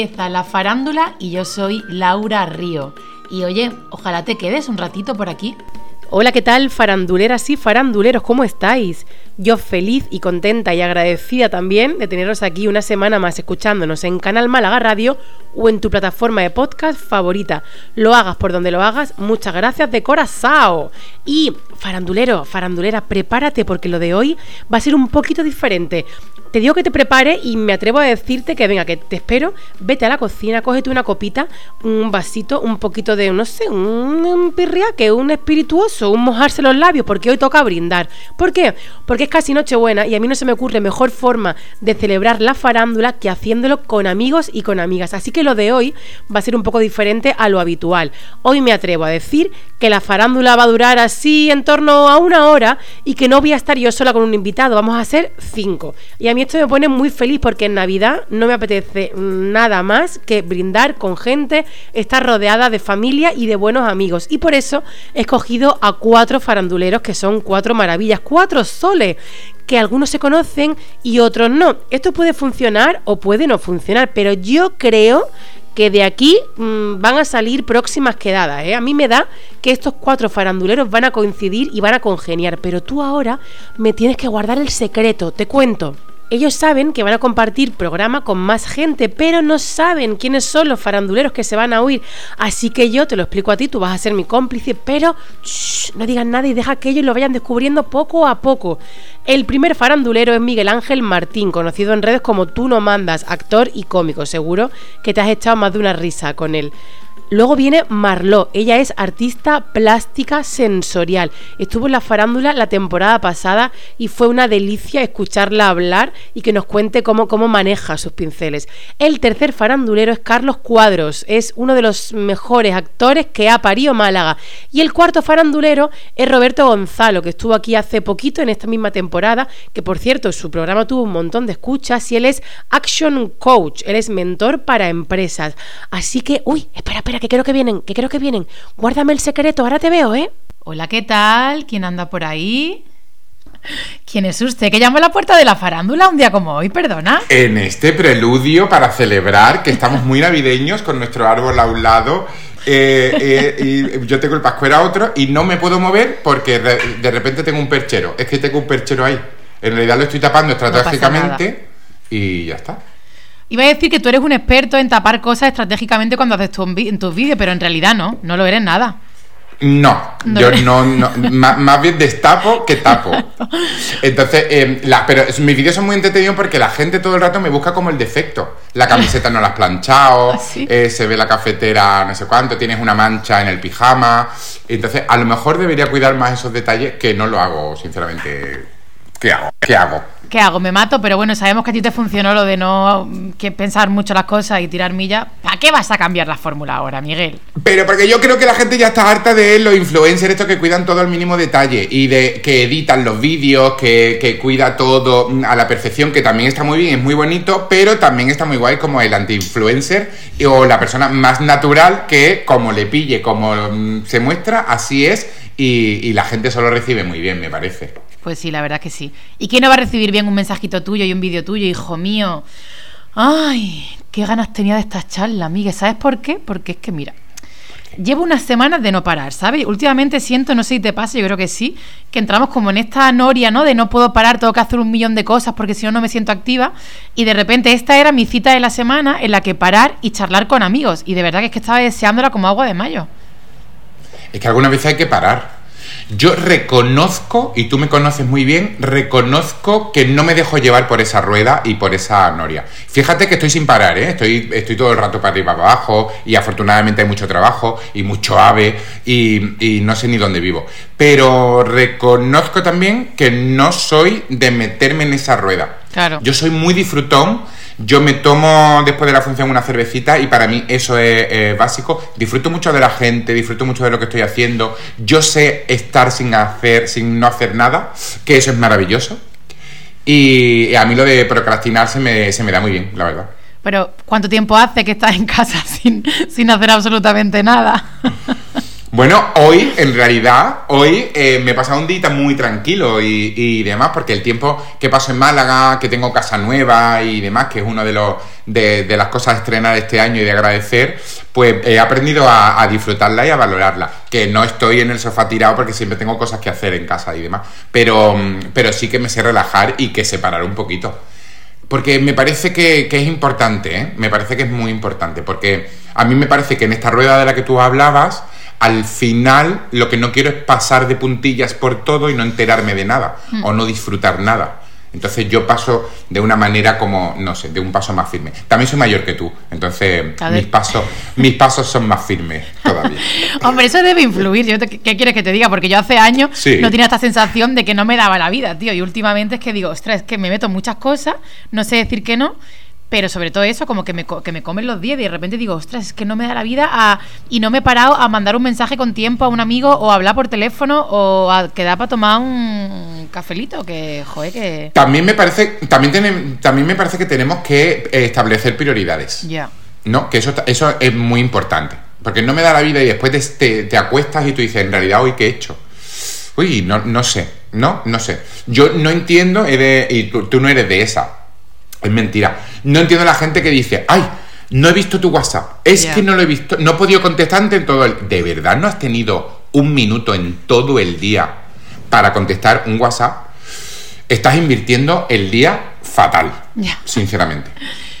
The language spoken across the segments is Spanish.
empieza la farándula y yo soy Laura Río. Y oye, ojalá te quedes un ratito por aquí. Hola, ¿qué tal, faranduleras y faranduleros? ¿Cómo estáis? Yo feliz y contenta y agradecida también de teneros aquí una semana más escuchándonos en Canal Málaga Radio o en tu plataforma de podcast favorita. Lo hagas por donde lo hagas, muchas gracias de corazón. Y farandulero, farandulera, prepárate porque lo de hoy va a ser un poquito diferente. Te digo que te prepare y me atrevo a decirte que venga, que te espero, vete a la cocina, cógete una copita, un vasito, un poquito de, no sé, un, pirriaque, un espirituoso, un mojarse los labios, porque hoy toca brindar. ¿Por qué? Porque es casi Nochebuena y a mí no se me ocurre mejor forma de celebrar la farándula que haciéndolo con amigos y con amigas. Así que lo de hoy va a ser un poco diferente a lo habitual. Hoy me atrevo a decir que la farándula va a durar así en torno a una hora y que no voy a estar yo sola con un invitado, vamos a ser cinco. Y a mí esto me pone muy feliz porque en Navidad no me apetece nada más que brindar con gente, estar rodeada de familia y de buenos amigos. Y por eso he escogido a cuatro faranduleros que son cuatro maravillas, cuatro soles que algunos se conocen y otros no. Esto puede funcionar o puede no funcionar, pero yo creo que de aquí mm, van a salir próximas quedadas. ¿eh? A mí me da que estos cuatro faranduleros van a coincidir y van a congeniar, pero tú ahora me tienes que guardar el secreto, te cuento. Ellos saben que van a compartir programa con más gente, pero no saben quiénes son los faranduleros que se van a oír. Así que yo te lo explico a ti, tú vas a ser mi cómplice, pero no digan nada y deja que ellos lo vayan descubriendo poco a poco. El primer farandulero es Miguel Ángel Martín, conocido en redes como Tú no mandas, actor y cómico. Seguro que te has echado más de una risa con él. Luego viene Marló, ella es artista plástica sensorial. Estuvo en la farándula la temporada pasada y fue una delicia escucharla hablar y que nos cuente cómo, cómo maneja sus pinceles. El tercer farandulero es Carlos Cuadros, es uno de los mejores actores que ha parido Málaga. Y el cuarto farandulero es Roberto Gonzalo, que estuvo aquí hace poquito en esta misma temporada, que por cierto su programa tuvo un montón de escuchas y él es Action Coach, él es mentor para empresas. Así que, uy, espera, espera que creo que vienen, que creo que vienen. Guárdame el secreto, ahora te veo, ¿eh? Hola, ¿qué tal? ¿Quién anda por ahí? ¿Quién es usted que llamó a la puerta de la farándula un día como hoy, perdona? En este preludio para celebrar que estamos muy navideños con nuestro árbol a un lado. Eh, eh, y yo tengo el pascuero a otro y no me puedo mover porque de, repente tengo un perchero. Es que tengo un perchero ahí. En realidad lo estoy tapando estratégicamente y ya está. Iba a decir que tú eres un experto en tapar cosas estratégicamente cuando haces en tus vídeos, pero en realidad no, no lo eres nada. No, yo no, más, bien destapo que tapo. Entonces, eh, pero mis vídeos son muy entretenidos porque la gente todo el rato me busca como el defecto. La camiseta no la has planchado, ¿Ah, eh, se ve la cafetera no sé cuánto, tienes una mancha en el pijama. Entonces, a lo mejor debería cuidar más esos detalles que no lo hago, sinceramente. ¿Qué hago? ¿Qué hago? ¿qué hago? Me mato, pero bueno, sabemos que a ti te funcionó lo de no que pensar mucho las cosas y tirar millas. ¿Para qué vas a cambiar la fórmula ahora, Miguel? Pero porque yo creo que la gente ya está harta de los influencers estos que cuidan todo al mínimo detalle y de que editan los vídeos, que, que cuida todo a la perfección, que también está muy bien, es muy bonito, pero también está muy guay como el anti-influencer o la persona más natural que como le pille, como mm, se muestra, así es y, y la gente solo recibe muy bien, me parece. Pues sí, la verdad que sí. ¿Y quién no va a recibir bien un mensajito tuyo y un vídeo tuyo, hijo mío? Ay, qué ganas tenía de esta charla, amiga. ¿Sabes por qué? Porque es que, mira, llevo unas semanas de no parar, ¿sabes? Últimamente siento, no sé si te pasa, yo creo que sí, que entramos como en esta noria, ¿no? De no puedo parar, tengo que hacer un millón de cosas porque si no, no me siento activa. Y de repente esta era mi cita de la semana en la que parar y charlar con amigos. Y de verdad que es que estaba deseándola como agua de mayo. Es que alguna vez hay que parar. Yo reconozco, y tú me conoces muy bien, reconozco que no me dejo llevar por esa rueda y por esa noria. Fíjate que estoy sin parar, ¿eh? estoy, estoy todo el rato para arriba y para abajo, y afortunadamente hay mucho trabajo y mucho ave, y, y no sé ni dónde vivo. Pero reconozco también que no soy de meterme en esa rueda. Claro. Yo soy muy disfrutón yo me tomo después de la función una cervecita y para mí eso es básico. Disfruto mucho de la gente, disfruto mucho de lo que estoy haciendo. Yo sé estar sin hacer, sin no hacer nada, que eso es maravilloso. Y a mí lo de procrastinar se me, se me da muy bien, la verdad. Pero, ¿cuánto tiempo hace que estás en casa sin, sin hacer absolutamente nada? Bueno, hoy, en realidad, hoy eh, me he pasado un día muy tranquilo y, y demás, porque el tiempo que paso en Málaga, que tengo casa nueva y demás, que es una de, los, de, las cosas a estrenar este año y de agradecer, pues he aprendido a, disfrutarla y a valorarla. Que no estoy en el sofá tirado porque siempre tengo cosas que hacer en casa y demás, pero, pero sí que me sé relajar y que separar un poquito. Porque me parece que, que es importante, ¿eh? me parece que es muy importante, porque a mí me parece que en esta rueda de la que tú hablabas, al final lo que no quiero es pasar de puntillas por todo y no enterarme de nada, o no disfrutar nada. Entonces yo paso de una manera como, no sé, de un paso más firme. También soy mayor que tú, entonces mis pasos, mis pasos son más firmes todavía. Hombre, eso debe influir. Yo te- ¿Qué quieres que te diga? Porque yo hace años Sí. no tenía esta sensación de que no me daba la vida, tío. Y últimamente es que digo, ostras, es que me meto en muchas cosas, no sé decir que no, pero sobre todo eso, como que me, que me comen los días y de repente digo, ostras, es que no me da la vida a- y no me he parado a mandar un mensaje con tiempo a un amigo o a hablar por teléfono o a quedar para tomar un cafelito, que, joder, que... También me parece, también, también me parece que tenemos que eh, establecer prioridades. Ya. No, que eso, eso es muy importante. Porque no me da la vida y después te, te- te acuestas y tú dices, en realidad hoy qué he hecho. Uy, no, no sé, no, no sé. Yo no entiendo, de- y tú, tú no eres de esa. Es mentira. No entiendo la gente que dice, ay, no he visto tu WhatsApp. Es que no lo he visto, no he podido contestarte en todo el... ¿De verdad no has tenido un minuto en todo el día para contestar un WhatsApp? Estás invirtiendo el día fatal, Ya. sinceramente.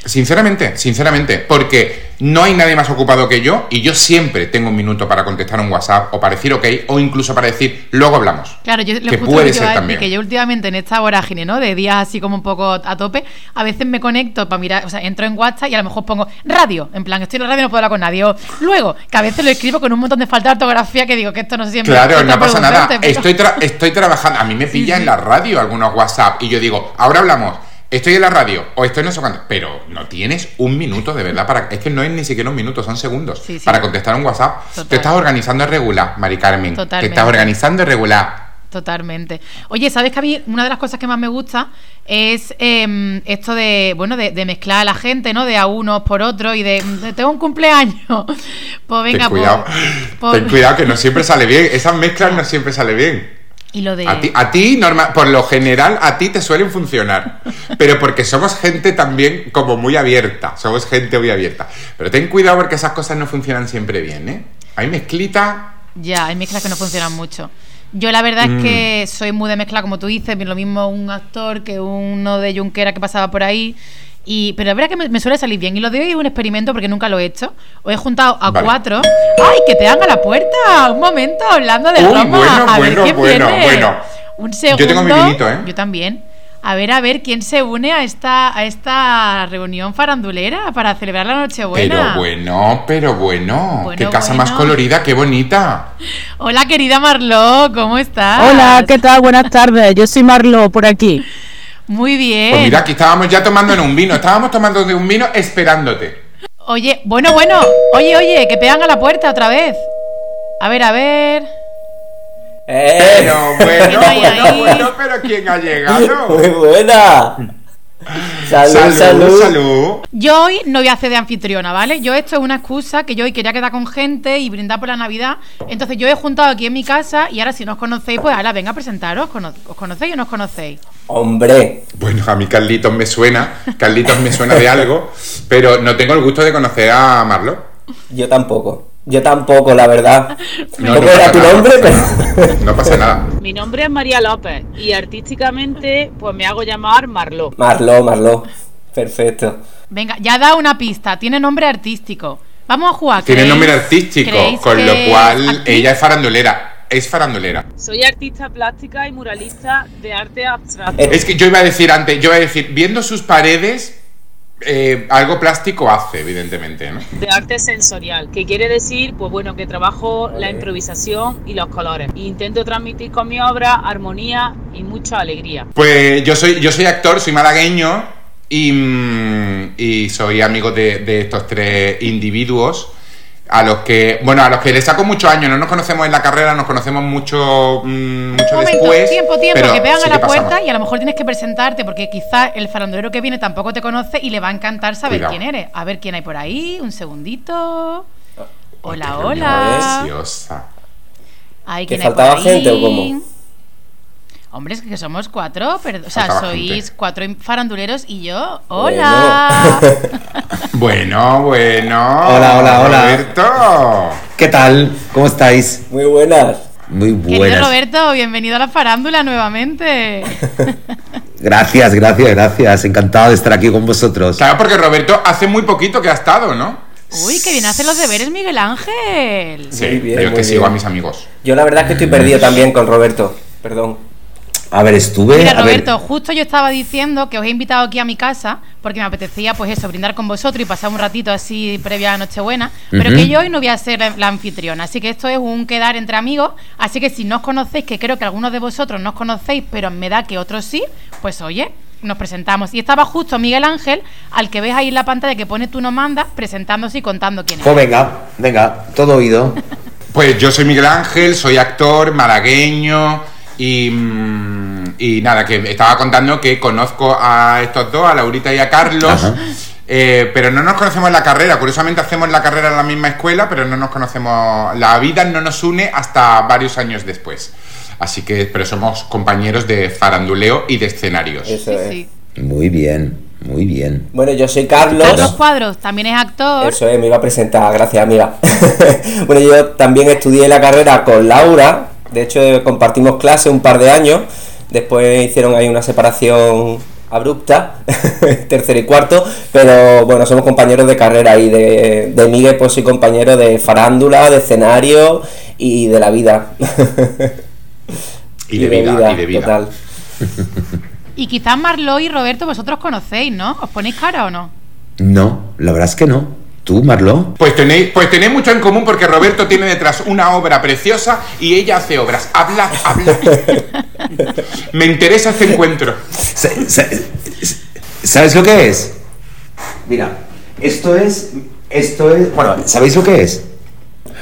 Sinceramente, sinceramente, porque no hay nadie más ocupado que yo y yo siempre tengo un minuto para contestar un WhatsApp o para decir ok o incluso para decir luego hablamos. Claro, yo lo que puede que ser también. que yo últimamente en esta vorágine, ¿no? De días así como un poco a tope, a veces me conecto para mirar, o sea, entro en WhatsApp y a lo mejor pongo radio, en plan, estoy en la radio y no puedo hablar con nadie. O luego, que a veces lo escribo con un montón de falta de ortografía que digo que esto no sé si Claro, no pasa nada. pero- Estoy, tra- estoy trabajando. A mí me pilla en la radio algunos WhatsApp y yo digo, ahora hablamos. Estoy en la radio o estoy no sé cuánto. Pero no tienes un minuto de verdad para. Es que no es ni siquiera un minuto, son segundos. Sí, sí. Para contestar un WhatsApp. Total. Te estás organizando regular, Mari Carmen. Te Totalmente. estás organizando regular. Totalmente. Oye, ¿sabes que a mí una de las cosas que más me gusta es em, esto de, bueno, de, de mezclar a la gente, ¿no? De a unos por otros y de, tengo un cumpleaños. Pues venga, Ten cuidado. pues- pues- Ten cuidado que no siempre sale bien. Esas mezclas no siempre sale bien. Y lo de... A ti, a ti norma- por lo general, a ti te suelen funcionar. Pero porque somos gente también como muy abierta. Somos gente muy abierta. Pero ten cuidado porque esas cosas no funcionan siempre bien, ¿eh? Hay mezclita. Ya, hay mezclas que no funcionan mucho. Yo la verdad Mm. es que soy muy de mezcla, como tú dices, lo mismo un actor que uno de Junquera que pasaba por ahí. Y, pero es verdad que me, me suele salir bien. Y lo de hoy es un experimento porque nunca lo he hecho. Os he juntado a Vale. cuatro. ¡Ay, que te hagan a la puerta! Un momento, hablando de Uy, Roma. bueno, a ver bueno, quién bueno, viene. bueno. Un segundo. Yo tengo mi vinito, ¿eh? Yo también. A ver, a ver, ¿quién se une a esta, a esta reunión farandulera para celebrar la Nochebuena? Pero bueno, pero bueno. Bueno, qué casa bueno. más colorida, qué bonita. Hola, querida Marló, ¿cómo estás? Hola, ¿qué tal? Buenas tardes. Yo soy Marlo por aquí. Muy bien. Pues mira, aquí estábamos ya tomando en un vino. Estábamos tomando de un vino esperándote. Oye, bueno, bueno. Oye, oye, que pegan a la puerta otra vez. A ver, a ver. Pero bueno, ¿Quién hay bueno, bueno, pero ¿quién ha llegado? Muy buena. Salud, salud, salud. salud. Yo hoy no voy a hacer de anfitriona, ¿vale? Yo esto es una excusa que yo hoy quería quedar con gente y brindar por la Navidad. Entonces yo he juntado aquí en mi casa y ahora si no os conocéis, pues ahora venga a presentaros. ¿Os conocéis o no os conocéis? Hombre, Bueno, a mí Carlitos me suena, Carlitos me suena de algo, pero no tengo el gusto de conocer a Marlo. yo tampoco. Yo tampoco, la verdad. No, ¿Cómo no era tu nada, nombre? no pasa nada. No pasa nada. Mi nombre es María López y artísticamente pues me hago llamar Marló. Marlo, Marlo. Perfecto. Venga, ya da una pista. Tiene nombre artístico. Vamos a jugar. Tiene ¿creéis- nombre artístico, con lo cual actriz? ella es farandulera. Es farandulera. Soy artista plástica y muralista de arte abstracto. Es que yo iba a decir antes, yo iba a decir, viendo sus paredes, eh, algo plástico hace, evidentemente, ¿no? de arte sensorial, que quiere decir, pues bueno, que trabajo la improvisación y los colores. Intento transmitir con mi obra armonía y mucha alegría. Pues yo soy, yo soy actor, soy malagueño y, mm, y soy amigo de, de estos tres individuos a los que, bueno, a los que les saco muchos años, no nos conocemos en la carrera, nos conocemos mucho, mm, mucho Un momento, después. tiempo, tiempo, pero que pegan sí a la pasamos. puerta y a lo mejor tienes que presentarte porque quizá el farandulero que viene tampoco te conoce y le va a encantar saber Cuidado. quién eres. A ver quién hay por ahí, un segundito. Qué Hola, hola. Preciosa. Ay, ¿Que ¿quién hay faltaba por ahí? gente o cómo? Hombre, es que somos cuatro, pero, o sea, sois gente. cuatro faranduleros y yo. ¡Hola! Bueno, bueno. Hola, hola, hola. Roberto. ¿Qué tal? ¿Cómo estáis? Muy buenas. Muy Querido buenas. Roberto, bienvenido a la farándula nuevamente. Gracias, gracias, gracias. Encantado de estar aquí con vosotros. Claro, porque Roberto hace muy poquito que ha estado, ¿no? Uy, que bien hace los deberes Miguel Ángel. Sí, Muy bien, yo es que sigo a mis amigos. Yo la verdad es que estoy perdido también con Roberto. Perdón. A ver, estuve. Mira, a ver, Roberto, justo yo estaba diciendo que os he invitado aquí a mi casa porque me apetecía, pues eso, brindar con vosotros y pasar un ratito así previa a Nochebuena, pero que yo hoy no voy a ser la, la anfitriona, así que esto es un quedar entre amigos, así que si no os conocéis, que creo que algunos de vosotros no os conocéis, pero me da que otros sí, pues oye, nos presentamos. Y estaba justo Miguel Ángel, al que ves ahí en la pantalla que pone tú no mandas, presentándose y contando quién es. Pues venga, venga, todo oído. Pues yo soy Miguel Ángel, soy actor malagueño y, mm, y nada, que estaba contando que conozco a estos dos, a Laurita y a Carlos, eh, pero no nos conocemos en la carrera. Curiosamente hacemos la carrera en la misma escuela, pero no nos conocemos, la vida no nos une hasta varios años después. Así que, pero somos compañeros de faranduleo y de escenarios. Eso Sí, es. sí. Muy bien, muy bien. Bueno, yo soy Carlos. Carlos Cuadros también es actor. Eso es, me iba a presentar, gracias amiga. bueno, yo también estudié la carrera con Laura, de hecho compartimos clase un par de años, después hicieron ahí una separación abrupta, tercero y cuarto, pero bueno, somos compañeros de carrera y de, de Miguel pues soy compañero de farándula, de escenario y de la vida. Y de vida, y de vida. Total. Y quizás Marlo y Roberto vosotros conocéis, ¿no? ¿Os ponéis cara o no? No, la verdad es que no. ¿Tú, Marlo? Pues tenéis, pues tenéis mucho en común porque Roberto tiene detrás una obra preciosa y ella hace obras. Habla, habla. Me interesa este encuentro. Sa- sa- ¿Sabes lo que es? Mira, esto es. Esto es. Bueno, ¿sabéis lo que es?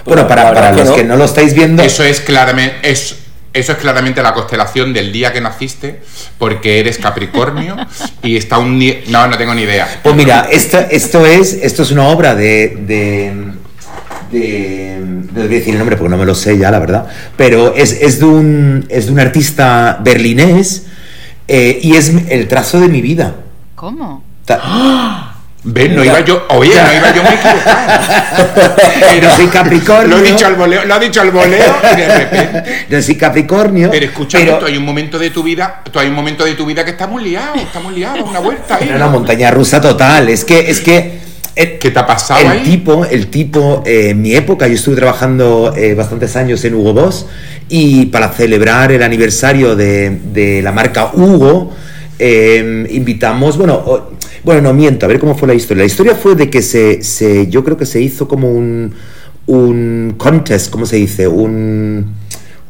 Bueno, para, para que los no. que no lo estáis viendo. Eso es claramente. Es, eso es claramente la constelación del día que naciste, porque eres Capricornio y está un no, no tengo ni idea. Pues mira, esto, esto es esto es una obra de, de, de- a decir el nombre porque no me lo sé ya, la verdad, pero es, es de, un, es de un artista berlinés eh, y es el trazo de mi vida. ¿Cómo? Ta- ¿Ves? No iba yo. Oye, no iba yo muy equivocado. Pero soy Capricornio. Lo he dicho al voleo, lo ha dicho al voleo y de repente. Yo soy Capricornio. Pero escucha, pero- tú hay un momento de tu vida, tú hay un momento de tu vida que estamos liados, estamos liados, una vuelta ahí. Era una montaña rusa total. Es que, es que. eh, ¿Qué te ha pasado el ahí? tipo, el tipo, eh, en mi época, yo estuve trabajando eh, bastantes años en Hugo Boss y para celebrar el aniversario de, de la marca Hugo, eh, invitamos, bueno, bueno, no miento, a ver cómo fue la historia. La historia fue de que se, se yo creo que se hizo como un, un contest, ¿cómo se dice? Un,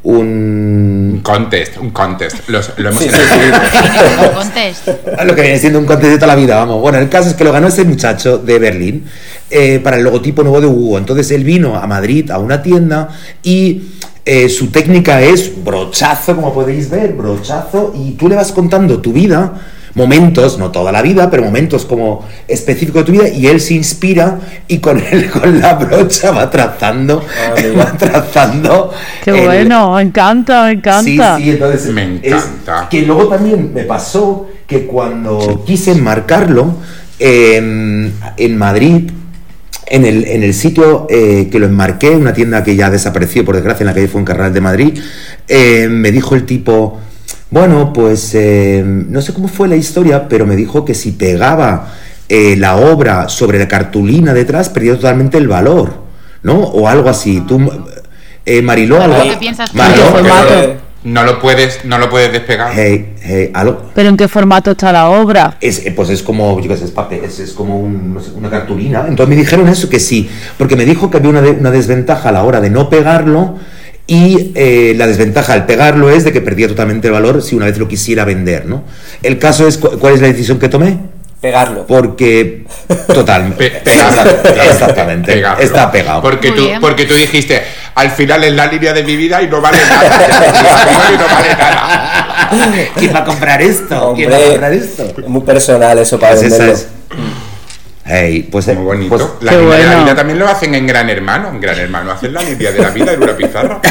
un Un contest, un contest. Los- lo hemos Sí. Un contest. lo que viene siendo un contest de toda la vida, vamos. Bueno, el caso es que lo ganó ese muchacho de Berlín eh, para el logotipo nuevo de Hugo. Entonces él vino a Madrid a una tienda y eh, su técnica es brochazo, como podéis ver, brochazo, y tú le vas contando tu vida. Momentos, no toda la vida, pero momentos como específicos de tu vida, y él se inspira y con él, con la brocha va trazando, Ah, va trazando. Qué el- bueno, me encanta, me encanta. Sí, sí, entonces Me es- encanta. que luego también me pasó que cuando quise enmarcarlo en, en Madrid, en el, en el sitio eh, que lo enmarqué, una tienda que ya desapareció por desgracia en la calle Fuencarral de Madrid, eh, me dijo el tipo, bueno, pues eh, no sé cómo fue la historia, pero me dijo que si pegaba eh, la obra sobre la cartulina detrás, perdía totalmente el valor, ¿no? O algo así. Tú, eh, Mariló, algo... ¿Qué piensas tú? Mariló, ¿En qué formato? No lo puedes, no lo puedes despegar. Hey, hey, algo. Pero ¿en qué formato está la obra? Es, eh, pues es como, yo qué sé, es papel, es, es como un- no sé, una cartulina. Entonces me dijeron eso, que sí, porque me dijo que había una, de- una desventaja a la hora de no pegarlo y eh, la desventaja al pegarlo es de que perdía totalmente el valor si una vez lo quisiera vender, ¿no? El caso es, cu- ¿cuál es la decisión que tomé? Pegarlo. Porque, total, Pe- pegarlo. exactamente, Pegarlo. está pegado. Porque tú, porque tú dijiste, al final es la línea de mi vida y no vale nada. Y no vale nada. ¿Quién va a comprar esto? ¿Quién va a comprar esto? es muy personal eso para Pues esa venderlo. Hey, pues, Muy bonito. pues- la línea de la vida también lo hacen en Gran Hermano. En Gran Hermano hacen la línea de la vida en una pizarra.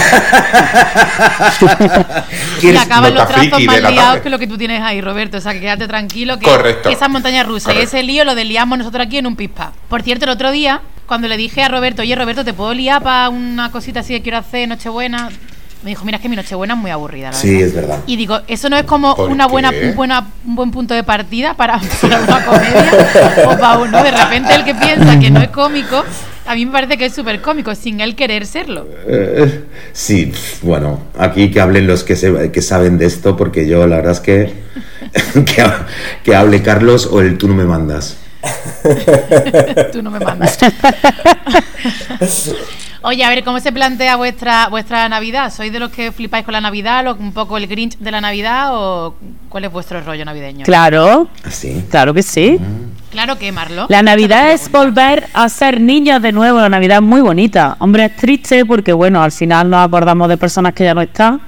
Y ¿Quieres- acaban los trazos más liados que lo que tú tienes ahí, Roberto. O sea, que quédate tranquilo que, Correcto. que esa montaña rusa y ese lío lo desliamos nosotros aquí en un pispa. Por cierto, el otro día, cuando le dije a Roberto, oye Roberto, ¿te puedo liar para una cosita así que quiero hacer, Nochebuena? Me dijo, mira, es que mi Nochebuena es muy aburrida, la Sí, verdad". es verdad. Y digo, ¿eso no es como ¿Por una buena, un, buena, un buen punto de partida para, para una comedia? o para uno, de repente el que piensa que no es cómico, a mí me parece que es súper cómico, sin él querer serlo. Eh, sí, bueno, aquí que hablen los que, se- que saben de esto, porque yo la verdad es que, que hable Carlos o el tú no me mandas. Tú no me mandas. Oye, a ver, ¿cómo se plantea vuestra vuestra Navidad? ¿Sois de los que flipáis con la Navidad, lo- un poco el Grinch de la Navidad o cuál es vuestro rollo navideño? Claro, Así. claro que sí. Claro que, Marlo. La Navidad es volver a ser niños de nuevo. La Navidad es muy bonita. Hombre, es triste porque, bueno, al final nos acordamos de personas que ya no están.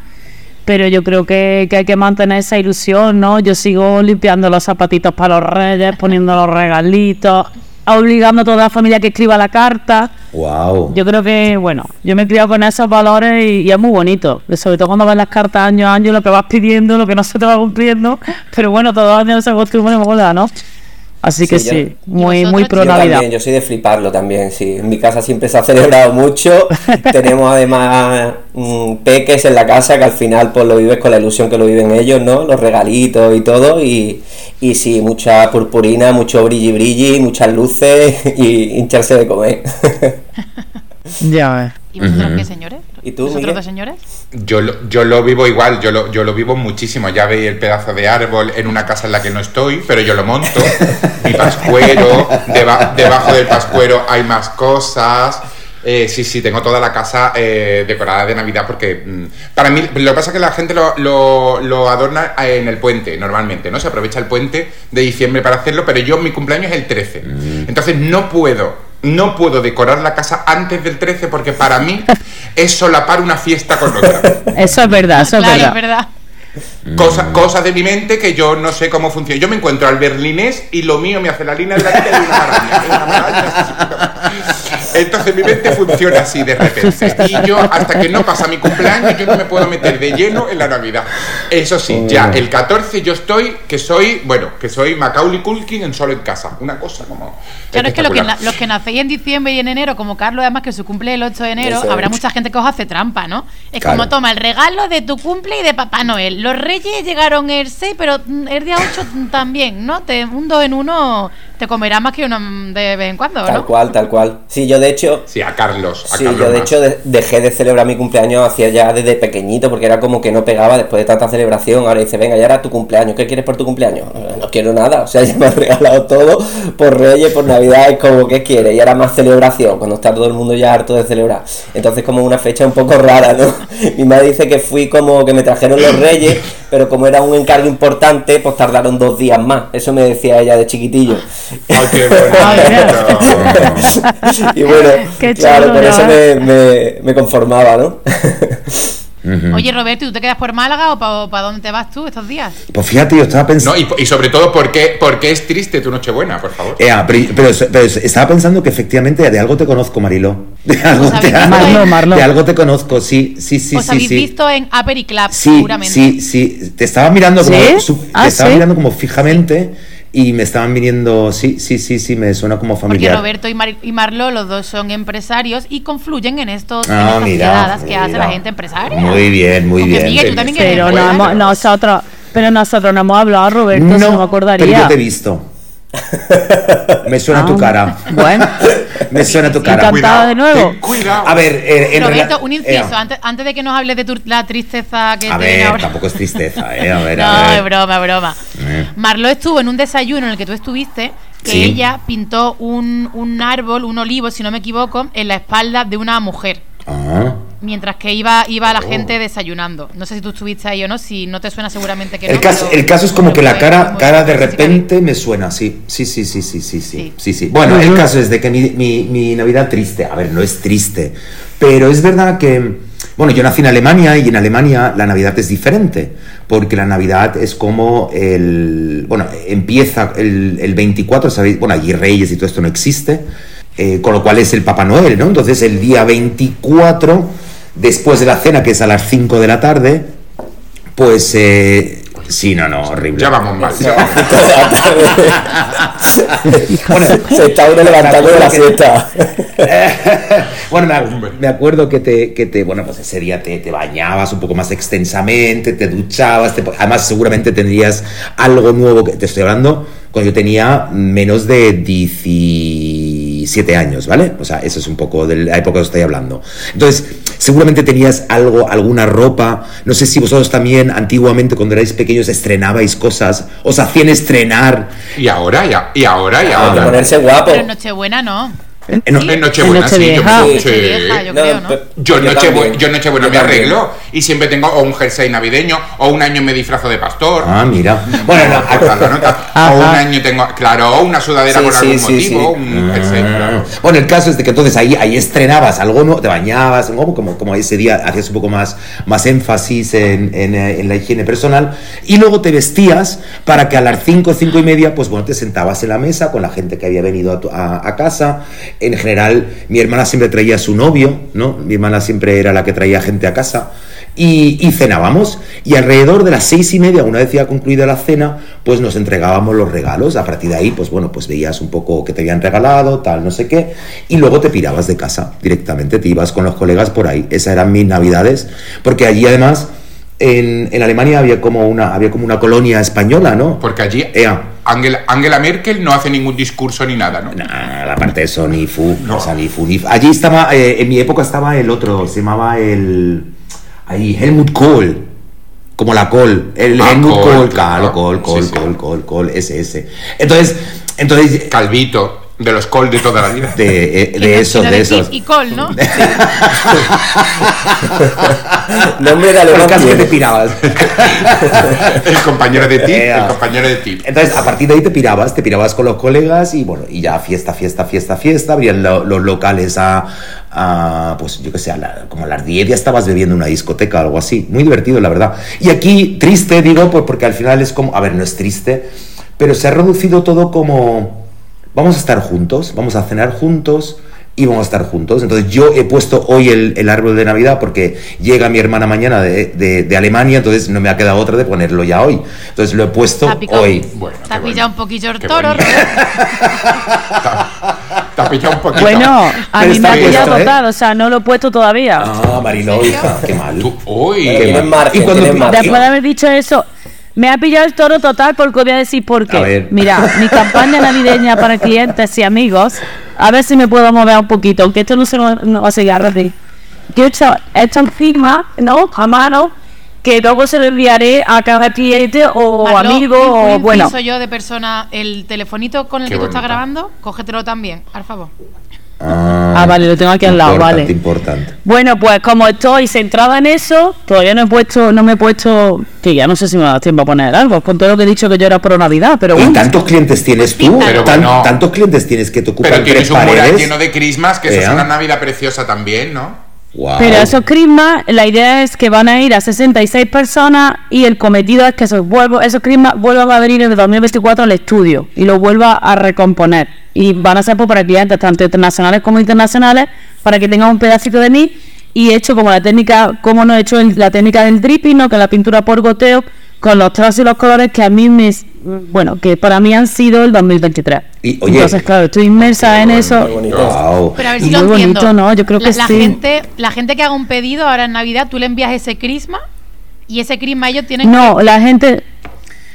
Pero yo creo que, que hay que mantener esa ilusión, ¿no? Yo sigo limpiando los zapatitos para los reyes, poniendo los regalitos, obligando a toda la familia que escriba la carta. Wow. Yo creo que, bueno, yo me he criado con esos valores y, y es muy bonito. Sobre todo cuando ves las cartas año a año, lo que vas pidiendo, lo que no se te va cumpliendo. Pero bueno, todos los años se acostumbra y mola, ¿no? Así que Sí, sí, yo- muy, ¿Y muy pro Yo Navidad. también, yo soy de fliparlo también, sí. En mi casa siempre se ha celebrado mucho. Tenemos además mm, peques en la casa que al final pues lo vives con la ilusión que lo viven ellos, ¿no? Los regalitos y todo. Y, y sí, mucha purpurina, mucho brilli brilli, muchas luces y hincharse de comer. Ya. ¿Y vosotros qué, señores? ¿Y tú, ¿Vosotros Miguel? dos señores? Yo lo, yo lo vivo igual, yo lo, yo lo vivo muchísimo. Ya veis el pedazo de árbol en una casa en la que no estoy, pero yo lo monto. Mi pascuero, deba- debajo del pascuero hay más cosas. Eh, sí, sí, tengo toda la casa eh, decorada de Navidad porque mm, para mí lo que pasa es que la gente lo, lo- lo adorna en el puente normalmente, ¿no? Se aprovecha el puente de diciembre para hacerlo, pero yo mi cumpleaños es el 13. Entonces no puedo, no puedo decorar la casa antes del 13 porque para mí es solapar una fiesta con otra. Eso es verdad, eso es claro, verdad. es verdad. Cosa- cosas de mi mente que yo no sé cómo funciona. Yo me encuentro al berlinés y lo mío me hace la línea de la vida y una maraña, una maraña. Entonces mi mente funciona así de repente. Y yo, hasta que no pasa mi cumpleaños, yo no me puedo meter de lleno en la Navidad. Eso sí, ya el 14 yo estoy, que soy, bueno, que soy Macaulay Culkin en solo en casa. Una cosa como. Claro, es que, lo que los que nacéis en diciembre y en enero, como Carlos, además que su cumple el 8 de enero, habrá mucha gente que os hace trampa, ¿no? Es Claro. como toma el regalo de tu cumple y de Papá Noel. Los reyes llegaron el 6, pero mm, el día 8 también, ¿no? Te, un 2 en uno te comerá más que uno mm, de vez en cuando, Tal ¿no? cual, tal cual. Sí, yo de hecho, Sí, a Carlos. A Sí, Carlos yo de más. hecho de- dejé de celebrar mi cumpleaños hacía ya desde pequeñito porque era como que no pegaba después de tanta celebración. Ahora dice, venga, ya era tu cumpleaños, ¿qué quieres por tu cumpleaños? "Eh, No quiero nada, o sea, ya me han regalado todo por Reyes, por Navidad, es como, ¿qué quieres? Y era más celebración, cuando está todo el mundo ya harto de celebrar. Entonces como una fecha un poco rara, ¿no? Mi madre dice que fui como que me trajeron los Reyes, pero como era un encargo importante, pues tardaron dos días más. Eso me decía ella de chiquitillo. Ay, qué bonito. y bueno, Qué claro, por eso me, me, me conformaba, ¿no? Ujú. Oye, Roberto, ¿y tú te quedas por Málaga o para dónde te vas tú estos días? Pues fíjate, yo estaba pensando. No, y, y sobre todo, ¿por qué, por qué es triste tu Nochebuena, por favor? Eh, ah, pero, pero- pero estaba pensando que efectivamente de algo te conozco, Marilo. De algo, ¿Os habéis te, visto Marlo, Marlo. de algo te conozco, sí, sí, sí, Os sí. habéis sí. visto en Upper y Club, Sí, seguramente. sí, sí. Te estaba mirando como, ¿Sí? su- te Ah, estaba ¿sí? mirando como fijamente y me estaban viniendo, sí, sí, sí, sí, me suena como Porque familiar. Roberto y, Mar- y Marlo, los dos son empresarios y confluyen en estos en Ah, estas mira, que hace la gente empresaria. Muy bien, muy Porque, bien. Miguel, tú también Pero no nosotros, pero nosotros no hemos hablado, Roberto, no me acordaría. pero yo te he visto. Me suena tu Ah, cara. Bueno, Me suena tu cara. Encantada de nuevo. ten cuidado. A ver, eh, en Roberto, un eh, inciso, antes, antes de que nos hables de tu- la tristeza que a ver, ahora. tampoco es tristeza, eh. A ver, no, a ver. es broma, broma. Eh. Marlo estuvo en un desayuno en el que tú estuviste, que Sí. ella pintó un, un árbol, un olivo, si no me equivoco, en la espalda de una mujer. Ah. Mientras que iba, iba la Oh. gente desayunando. No sé si tú estuviste ahí o no, si no te suena seguramente que El no. caso, pero- el caso es como que la cara, cara de repente me suena, sí. Sí, sí, sí, sí, sí, sí. Sí. sí, sí. Bueno, el caso es de que mi, mi- mi Navidad triste, a ver, no es triste, Pero es verdad que, bueno, yo nací en Alemania y en Alemania la Navidad es diferente, porque la Navidad es como el, bueno, empieza el, el 24, ¿sabéis? Bueno, allí Reyes y todo esto no existe, eh, con lo cual es el Papá Noel, ¿no? Entonces el día 24, después de la cena, que es a las 5 de la tarde, pues... Eh, sí, no, no, horrible. Ya vamos mal. ya vamos. Bueno, Se está uno levantando de la siesta. bueno, me, ac- me acuerdo que te, que te, bueno, pues ese día te, te bañabas un poco más extensamente, te duchabas, te además seguramente tendrías algo nuevo que te estoy hablando cuando yo tenía menos de 17 años, ¿vale? O sea, eso es un poco de la época que os estoy hablando. Entonces, seguramente tenías algo, alguna ropa, no sé si vosotros también antiguamente cuando erais pequeños estrenabais cosas, os hacían estrenar Y ahora, ya, y ahora, y ahora. ponerse guapo. Pero Nochebuena no. En- En Nochebuena, En sí, yo Sí. Nochevieja, yo creo, ¿no? pe- Yo en Nochebuena, yo me arreglo y siempre tengo o un jersey navideño o un año me disfrazo de pastor. Ah, mira. Bueno, no, nota. Ajá. o un año tengo, claro, o una sudadera Sí, por sí, algún sí, motivo, sí. un jersey, claro. Ah. Bueno, el caso es de que entonces ahí, ahí estrenabas algo, ¿no? Te bañabas, ¿no? como, como ese día hacías un poco más, más énfasis en, en, eh, en la higiene personal y luego te vestías para que a las 5, 5 y media, pues bueno, te sentabas en la mesa con la gente que había venido a, tu- a- a casa. En general, mi hermana siempre traía a su novio, ¿no? Mi hermana siempre era la que traía gente a casa. Y, y cenábamos y alrededor de las seis y media, una vez ya concluida la cena, pues nos entregábamos los regalos. A partir de ahí, pues bueno, pues veías un poco que te habían regalado, tal, no sé qué, y luego te pirabas de casa directamente, te ibas con los colegas por ahí. Esas eran mis navidades, porque allí además en, en Alemania había como una había como una colonia española, ¿no? Porque allí Ea. Angela, Angela Merkel no hace ningún discurso ni nada, ¿no? Nah, la parte de eso, ni fu, No. o sea, ni fu, ni fu. Allí estaba, eh, en mi época estaba el otro, se llamaba el. Ahí, Helmut Kohl. Como la Kohl. El Ah, Helmut Kohl, Kohl, claro. Kohl, Kohl, Sí, sí. Kohl, Kohl, Kohl, ese, ese. Entonces, entonces. Calvito, de los col de toda la vida. De, eh, Y de no- esos, de esos. Y col, ¿no? Nombre de caso que te pirabas. el compañero de ti, el compañero de ti. Entonces, a partir de ahí te pirabas, te pirabas con los colegas y bueno, y ya fiesta, fiesta, fiesta, fiesta, abrían lo- los locales a, a, pues yo qué sé, a la- como a las 10 ya estabas bebiendo en una discoteca o algo así. Muy divertido, la verdad. Y aquí, triste, digo, pues porque al final es como, a ver, no es triste, pero se ha reducido todo como, vamos a estar juntos, vamos a cenar juntos. Y vamos a estar juntos. Entonces yo he puesto hoy el, el árbol de Navidad porque llega mi hermana mañana de, de- de Alemania, entonces no me ha quedado otra de ponerlo ya hoy. Entonces lo he puesto hoy. Bueno, Te ha qué pillado bueno. un poquillo el toro. Te ha pillado un poquito. Bueno, a mí me ha pillado esto, ¿eh? total, o sea, no lo he puesto todavía. Ah, Mariló, hija, qué mal. Tú, Qué mal. margen, Y cuando-. Después de haber dicho eso, me ha pillado el toro total porque voy a decir por A qué. ver. Mira, mi campaña navideña para clientes y amigos, a ver si me puedo mover un poquito, aunque esto no se lo- no va a seguir así. Que he hecho, he hecho encima, ¿no? A mano, que luego se lo enviaré a cada cliente o Marlo, amigo un- o un bueno. inciso yo de persona, el telefonito con el Qué que tú estás bonito. grabando, cógetelo también, por favor. Ah, vale, lo tengo aquí al lado, vale. Importante. Bueno, pues como estoy centrada en eso, todavía no he puesto, no me he puesto, que ya no sé si me da tiempo a poner algo, con todo lo que he dicho que yo era pro Navidad, pero ¿Y bueno. tantos clientes tienes tú? Pero Tan- bueno. tantos clientes tienes que te ocupan pero tienes tres un mural lleno de crismas, que eso es una Navidad preciosa también, ¿no? Pero esos crismas, la idea es que van a ir a 66 personas y el cometido es que esos, vuelvo, esos crismas vuelvan a venir en el 2024 al estudio y lo vuelva a recomponer. Y van a ser para clientes tanto internacionales como internacionales para que tengan un pedacito de mí y he hecho como la técnica, como no he hecho el- la técnica del dripping, ¿no? que la pintura por goteo con los trazos y los colores que a mí me, bueno, que para mí han sido el 2023. Y, oye, Entonces, claro, estoy inmersa en Muy eso. bonito. Guau. Pero a ver Y si lo muy bonito, entiendo. ¿no? Yo creo la, que la sí. gente, la gente que haga un pedido ahora en Navidad, tú le envías ese crisma y ese crisma ellos tienen No, la gente,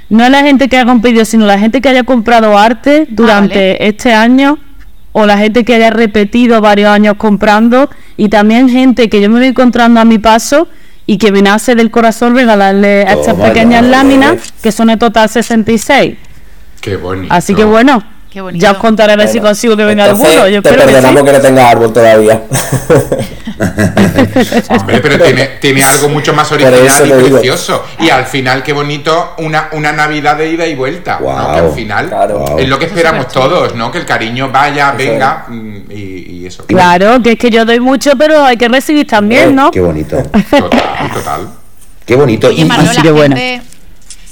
no es la gente que haga un pedido, sino la gente que haya comprado arte durante vale. este año o la gente que haya repetido varios años comprando y también gente que yo me voy encontrando a mi paso y que me nace del corazón regalarle estas Toma pequeñas láminas que son en total 66. Qué bonito. Así que bueno, Qué bonito. ya os contaré a ver si consigo que venga entonces, alguno. Yo te espero que perdonamos sí. que, no tengas árbol todavía. Hombre, pero tiene, tiene algo mucho más original y precioso. Y al final, qué bonito, una, una Navidad de ida y vuelta. Que al final Claro. es lo que esperamos todos, ¿no? Que el cariño vaya, Eso venga. mm, Y, eso. Claro, que es que yo doy mucho, pero hay que recibir también, ¿no? Qué bonito. Total, total. Qué bonito. Oye, Y- así la de buena.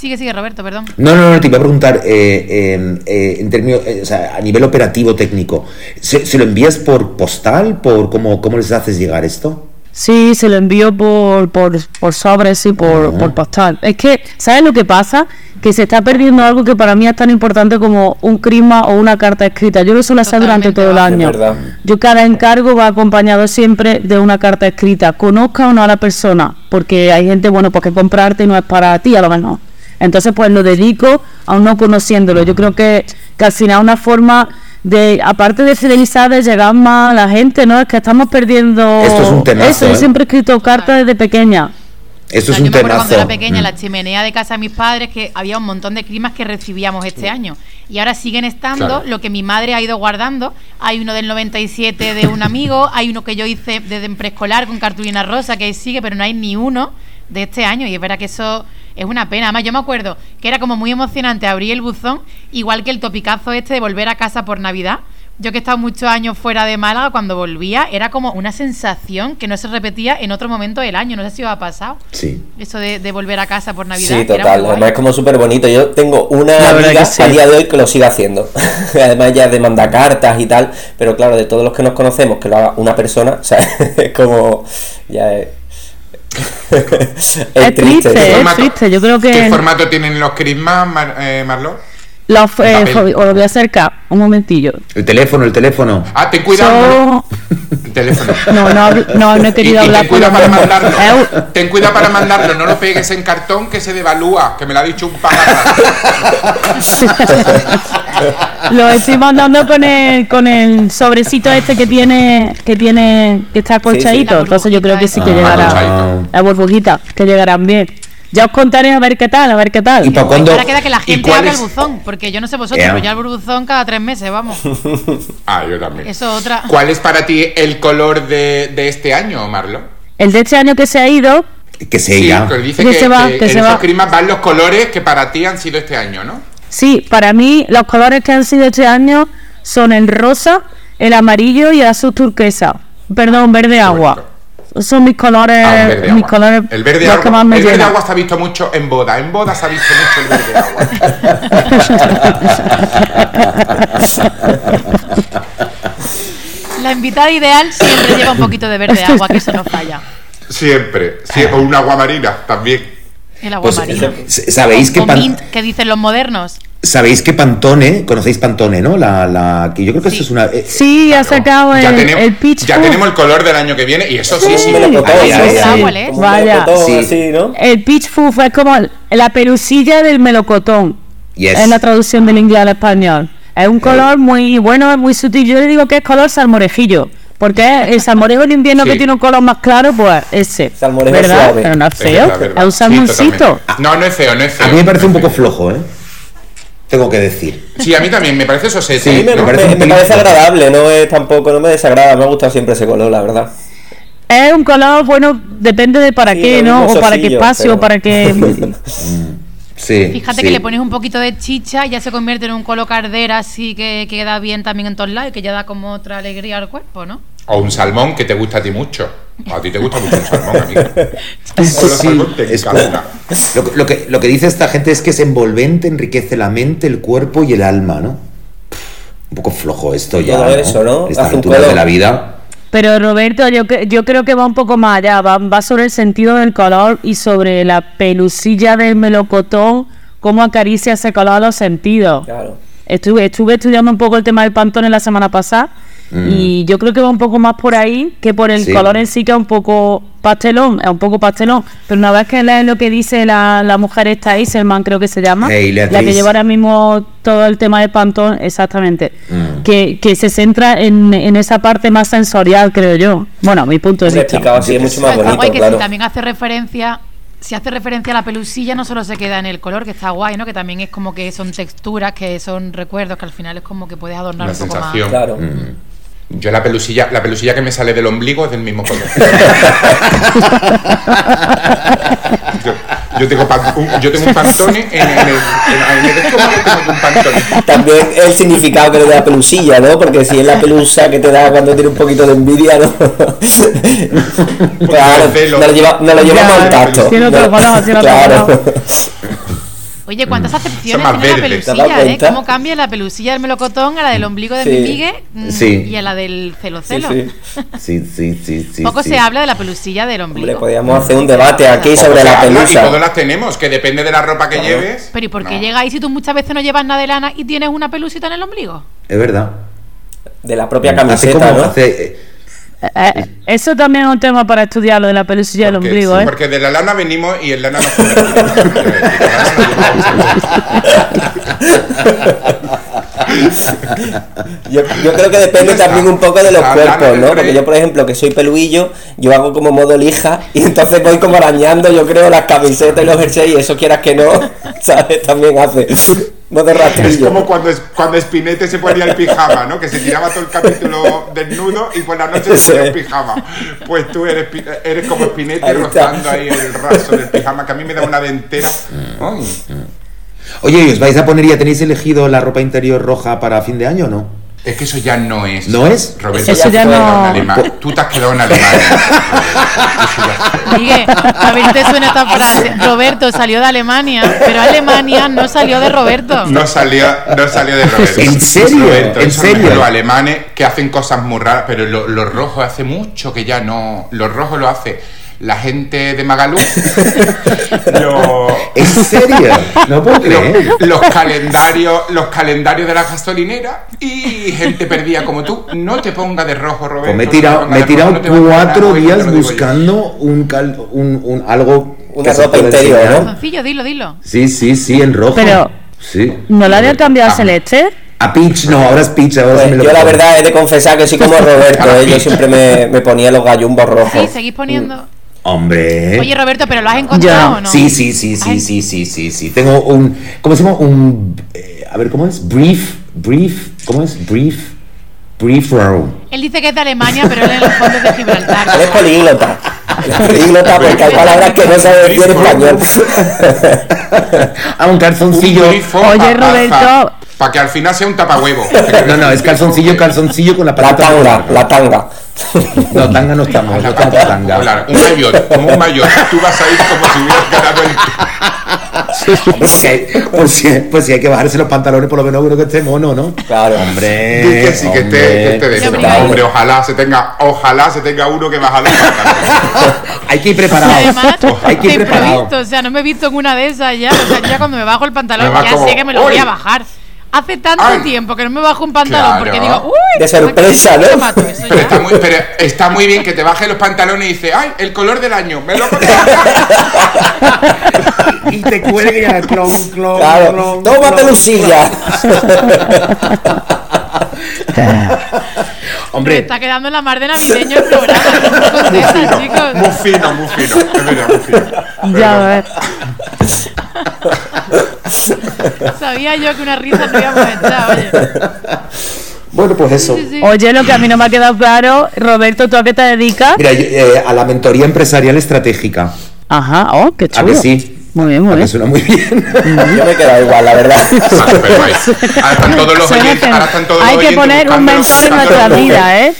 Sigue, sigue, Roberto, perdón. No, no, no, te iba a preguntar, eh, eh, eh, en términos, eh, o sea, a nivel operativo técnico, ¿se, se lo envías por postal? por ¿Cómo, cómo les haces llegar esto? Sí, se lo envío por, por, por sobres y por, por postal. Es que, ¿sabes lo que pasa? Que se está perdiendo algo que para mí es tan importante como un crisma o una carta escrita. Yo lo suelo hacer durante todo el año. Yo cada encargo va acompañado siempre de una carta escrita, conozca o no a la persona, porque hay gente, bueno, pues que comprarte no es para ti, a lo mejor. Entonces, pues lo dedico aún no conociéndolo. Yo creo que, que al final una forma de, aparte de fidelizar, de llegar más a la gente, ¿no? Es que estamos perdiendo Esto es un temazo, eso. Yo ¿eh? siempre he escrito cartas desde pequeña. Esto O sea, es un yo me acuerdo cuando era pequeña, en Mm. la chimenea de casa de mis padres, que había un montón de crismas que recibíamos este año. Y ahora siguen estando Claro. lo que mi madre ha ido guardando. Hay uno del 97 de un amigo, hay uno que yo hice desde en preescolar con cartulina rosa, que ahí sigue, pero no hay ni uno de este año. Y es verdad que eso es una pena. Además, yo me acuerdo que era como muy emocionante abrir el buzón, igual que el topicazo este de volver a casa por Navidad. Yo que he estado muchos años fuera de Málaga, cuando volvía, era como una sensación que no se repetía en otro momento del año. No sé si os ha pasado. Sí. Eso de, de volver a casa por Navidad. Sí, total. Además es como súper bonito. Yo tengo una La amiga sí. a día de hoy que lo sigue haciendo. Además ya de manda cartas y tal. Pero claro, de todos los que nos conocemos, que lo haga una persona, o sea, es como... Ya es... Es triste, ¿Qué es formato- triste. Yo creo ¿Qué que formato tienen los crismas, Mar- eh, Marlo? Eh, os lo voy a acercar un momentillo. El teléfono, el teléfono. Ah, ten cuidado. So- El teléfono. no, no, no, no he Y, querido y hablar ten con cuidado los para mandarlo. Ten cuidado para mandarlo. No lo pegues en cartón que se devalúa. Que me lo ha dicho un pájaro. Lo estoy mandando con el, con el sobrecito este que tiene, que tiene, que está acolchadito. La Entonces yo creo que sí que Ah, llegará. La burbujita, que llegarán bien. Ya os contaré a ver qué tal, a ver qué tal. ¿Y para cuándo? Ahora queda que la ¿Y gente abra es? el buzón, porque yo no sé vosotros, Ea. pero yo abro el buzón cada tres meses, vamos. Ah, yo también. Eso otra. ¿Cuál es para ti el color de, de este año, Marlo? El de este año que se ha ido, Que se Sí, que dice Que que, se va, que que en se esos va. van los colores que para ti han sido este año, ¿no? sí, para mí los colores que han sido este año son el rosa, el amarillo y el azul turquesa. Perdón, verde agua. Son mis colores, Ah, verde mis agua. colores el verde, los que agua, más me el verde agua se ha visto mucho en boda. En boda se ha visto mucho el verde agua. La invitada ideal siempre lleva un poquito de verde agua, que eso no falla. Siempre. Sí, o un agua marina también. El agua Pues, marina. ¿sabéis que, O Pan- que dicen los modernos. Sabéis que Pantone, conocéis Pantone, ¿no? La, la, que yo creo que Sí. eso es una... eh, Sí, ha sacado ya el, tenemos, el peach ya tenemos el color del año que viene y eso sí, sí. Sí, melocotón, Ay, ay, ay. ¿eh? Vaya. El peach puff es como la pelusilla del melocotón. Yes. Es la traducción del inglés al español. Es un color muy bueno, es muy sutil. Yo le digo que es color salmorejillo. Porque el salmorejo en invierno Sí. que tiene un color más claro, pues ese. Salmorejo ¿Verdad? suave. Pero no es feo. Es un salmoncito. totalmente. no, no es feo, no es feo. A mí me parece un no poco feo. flojo, ¿eh? Tengo que decir. Sí, a mí también, me parece eso Sí, Sí, me, parece me parece agradable, no es tampoco, no me desagrada, me ha gustado siempre ese color, la verdad. Es un color, bueno, depende de para Sí, qué, ¿no? O para qué espacio, pero- o para qué. Sí. Fíjate sí. que le pones un poquito de chicha y ya se convierte en un color cardera así que queda bien también en todos lados y que ya da como otra alegría al cuerpo, ¿no? O un salmón que te gusta a ti mucho. A ti te gusta mucho un salmón, amiga. Con Sí, los salmón te es. Lo, que- lo que, lo que dice esta gente es que es envolvente, enriquece la mente, el cuerpo y el alma, ¿no? Un poco flojo esto ya. Todo ¿no? eso, ¿no? A Estas Hace un alturas color. de la vida. Pero Roberto, yo, yo creo que va un poco más allá, va, va sobre el sentido del color y sobre la pelusilla del melocotón, cómo acaricia ese color a los sentidos. Claro. Estuve, estuve estudiando un poco el tema del pantone la semana pasada y yo creo que va un poco más por ahí que por el Mm. Sí. color en sí que es un poco pastelón, es un poco pastelón. Pero una vez que lees lo que dice la, la mujer esta Iselman, creo que se llama, Hey, la que lleva ahora mismo todo el tema del pantón, exactamente, Mm. que, que se centra en, en esa parte más sensorial, creo yo. Bueno, a mi punto de vista. explicado es mucho más Está bonito, guay que claro. si también hace referencia, si hace referencia a la pelusilla, no solo se queda en el color, que está guay, ¿no? Que también es como que son texturas, que son recuerdos, que al final es como que puedes adornar Una un poco. Claro. Yo la pelusilla, la pelusilla que me sale del ombligo es del mismo color. Yo- Yo tengo, pan- un, yo tengo un pantone en, en el, en, en el estómago, tengo un pantone. También el significado que le da pelusilla, ¿no? Porque si es la pelusa que te da cuando tiene un poquito de envidia, ¿no? claro, no lo, lleva, no lo llevamos al tacto. Si no te lo conoces, si Oye, ¿cuántas acepciones Son más tiene la verdes. ¿Te has pelusilla, eh? ¿Cómo cambia la pelusilla del melocotón a la del ombligo de Sí. mi migue mm, Sí. y a la del celo Sí, sí. Sí, sí. Poco sí. se habla de la pelusilla del ombligo. Hombre, podríamos hacer un debate aquí Poco sobre la habla Y pelusa. todas las tenemos, que depende de la ropa que Claro. lleves. Pero ¿y por qué No. llega ahí si tú muchas veces no llevas nada de lana y tienes una pelusita en el ombligo? Es verdad. De la propia Hace camiseta, como- ¿no? hace- eh, Eh, eso también es un tema para estudiar, lo de la pelusilla del ombligo, sí, ¿eh? porque de la lana venimos y en lana nos. Yo, yo creo que depende también un poco de los cuerpos, ¿no? Porque yo, por ejemplo, que soy peluillo, yo hago como modo lija y entonces voy como arañando, yo creo, las camisetas y los jerseys y eso quieras que no, ¿sabes? También hace Es como cuando, es- cuando Spinete se ponía el pijama, ¿no? Que se tiraba todo el capítulo desnudo y por la noche se ponía el pijama. Pues tú eres, pi- eres como Spinete Ahí rozando ahí el raso del pijama, que a mí me da una dentera. Ay. Oye, ¿y os vais a poner, ya tenéis elegido la ropa interior roja para fin de año o no? Es que eso ya no es. ¿No es? Roberto, Eso ya tú te has quedado no- en Tú te has quedado en Alemania. Miguel, a ver te suena esta frase. Roberto salió de Alemania, pero Alemania no salió de Roberto. No salió, no salió de Roberto. ¿En serio? Roberto, ¿En serio? Los alemanes que hacen cosas muy raras, pero lo- los rojos hace mucho que ya no. Los rojos lo hace la gente de Magalú. Lo- ¿En serio? No puedo creer. los, los calendarios los calendarios de la gasolinera y gente perdida como tú no te ponga de rojo Roberto Pues me he tirado, me he tirado rojo, no cuatro nada, días buscando un, cal- un, un- algo Una ropa interior. ¿no? Dilo, dilo. Sí, sí, sí, en rojo. Pero- sí. ¿No la había cambiado a Ah. Celeste? A Peach, no, ahora es Peach, ahora Pues sí me lo yo la verdad he de confesar que soy como Roberto, ¿eh? yo siempre me, me ponía los gallumbos Sí, rojos. seguís poniendo. Hombre. Oye, Roberto, ¿pero lo has encontrado Ya. o no? Sí, sí, sí, sí, Ay. sí, sí, sí, sí. Tengo un, ¿cómo se llama? Un, eh, a ver, ¿cómo es? Brief, brief, ¿cómo es? Brief, brief row. Él dice que es de Alemania, pero él en el fondo es de Gibraltar. políglota. Él es políglota porque hay palabras que no sabe decir en español. Ah, un calzoncillo. Oye, Roberto. para que al final sea un tapahuevo No, no, es calzoncillo, calzoncillo con la La patita. tanga, la tanga. No, tanga no estamos, no estamos tanga. Claro, un mayor, como un mayor. Tú vas a ir como si hubieras ganado el. Pues si, hay, pues, si, pues si hay que bajarse los pantalones, por lo menos uno que esté mono, ¿no? Claro. Hombre. Di que sí, que esté, que esté de. Hombre, ojalá se tenga, ojalá se tenga uno que baja los pantalones. Hay que ir Y preparado. además, Hay que ir preparado. o sea, no me he visto en una de esas ya. O sea, ya cuando me bajo el pantalón, ya como, sé que me lo voy a bajar. Hace tanto Ay. tiempo que no me bajo un pantalón Claro. porque digo, uy, De sorpresa, ¿no? ¿qué mato? Eso Pero está, muy, pero está muy bien que te bajes los pantalones y dices, ¡ay, el color del año! ¡Me lo! Y te cuelgue ya clon, clon, Claro. clon, Toma clon. pelusilla. Me Hombre, está quedando la mar de navideño el programa. Muy fino, chicos. muy fino, muy fino. Es verdad, muy fino. Ya, a ver. Sabía yo que una risa no íbamos a echar, oye. bueno, pues eso. Sí, sí. Oye, lo que a mí no me ha quedado claro, Roberto, ¿tú a qué te dedicas? Mira, yo, eh, a la mentoría empresarial estratégica. Ajá, oh, qué ¿A chulo. que sí? Muy bien, muy ¿A bien. suena muy bien? Yo me he quedado igual, la verdad. Ah. Ahora están todos los oyentes, ahora están todos los Hay que poner un mentor en nuestra vida, ¿eh?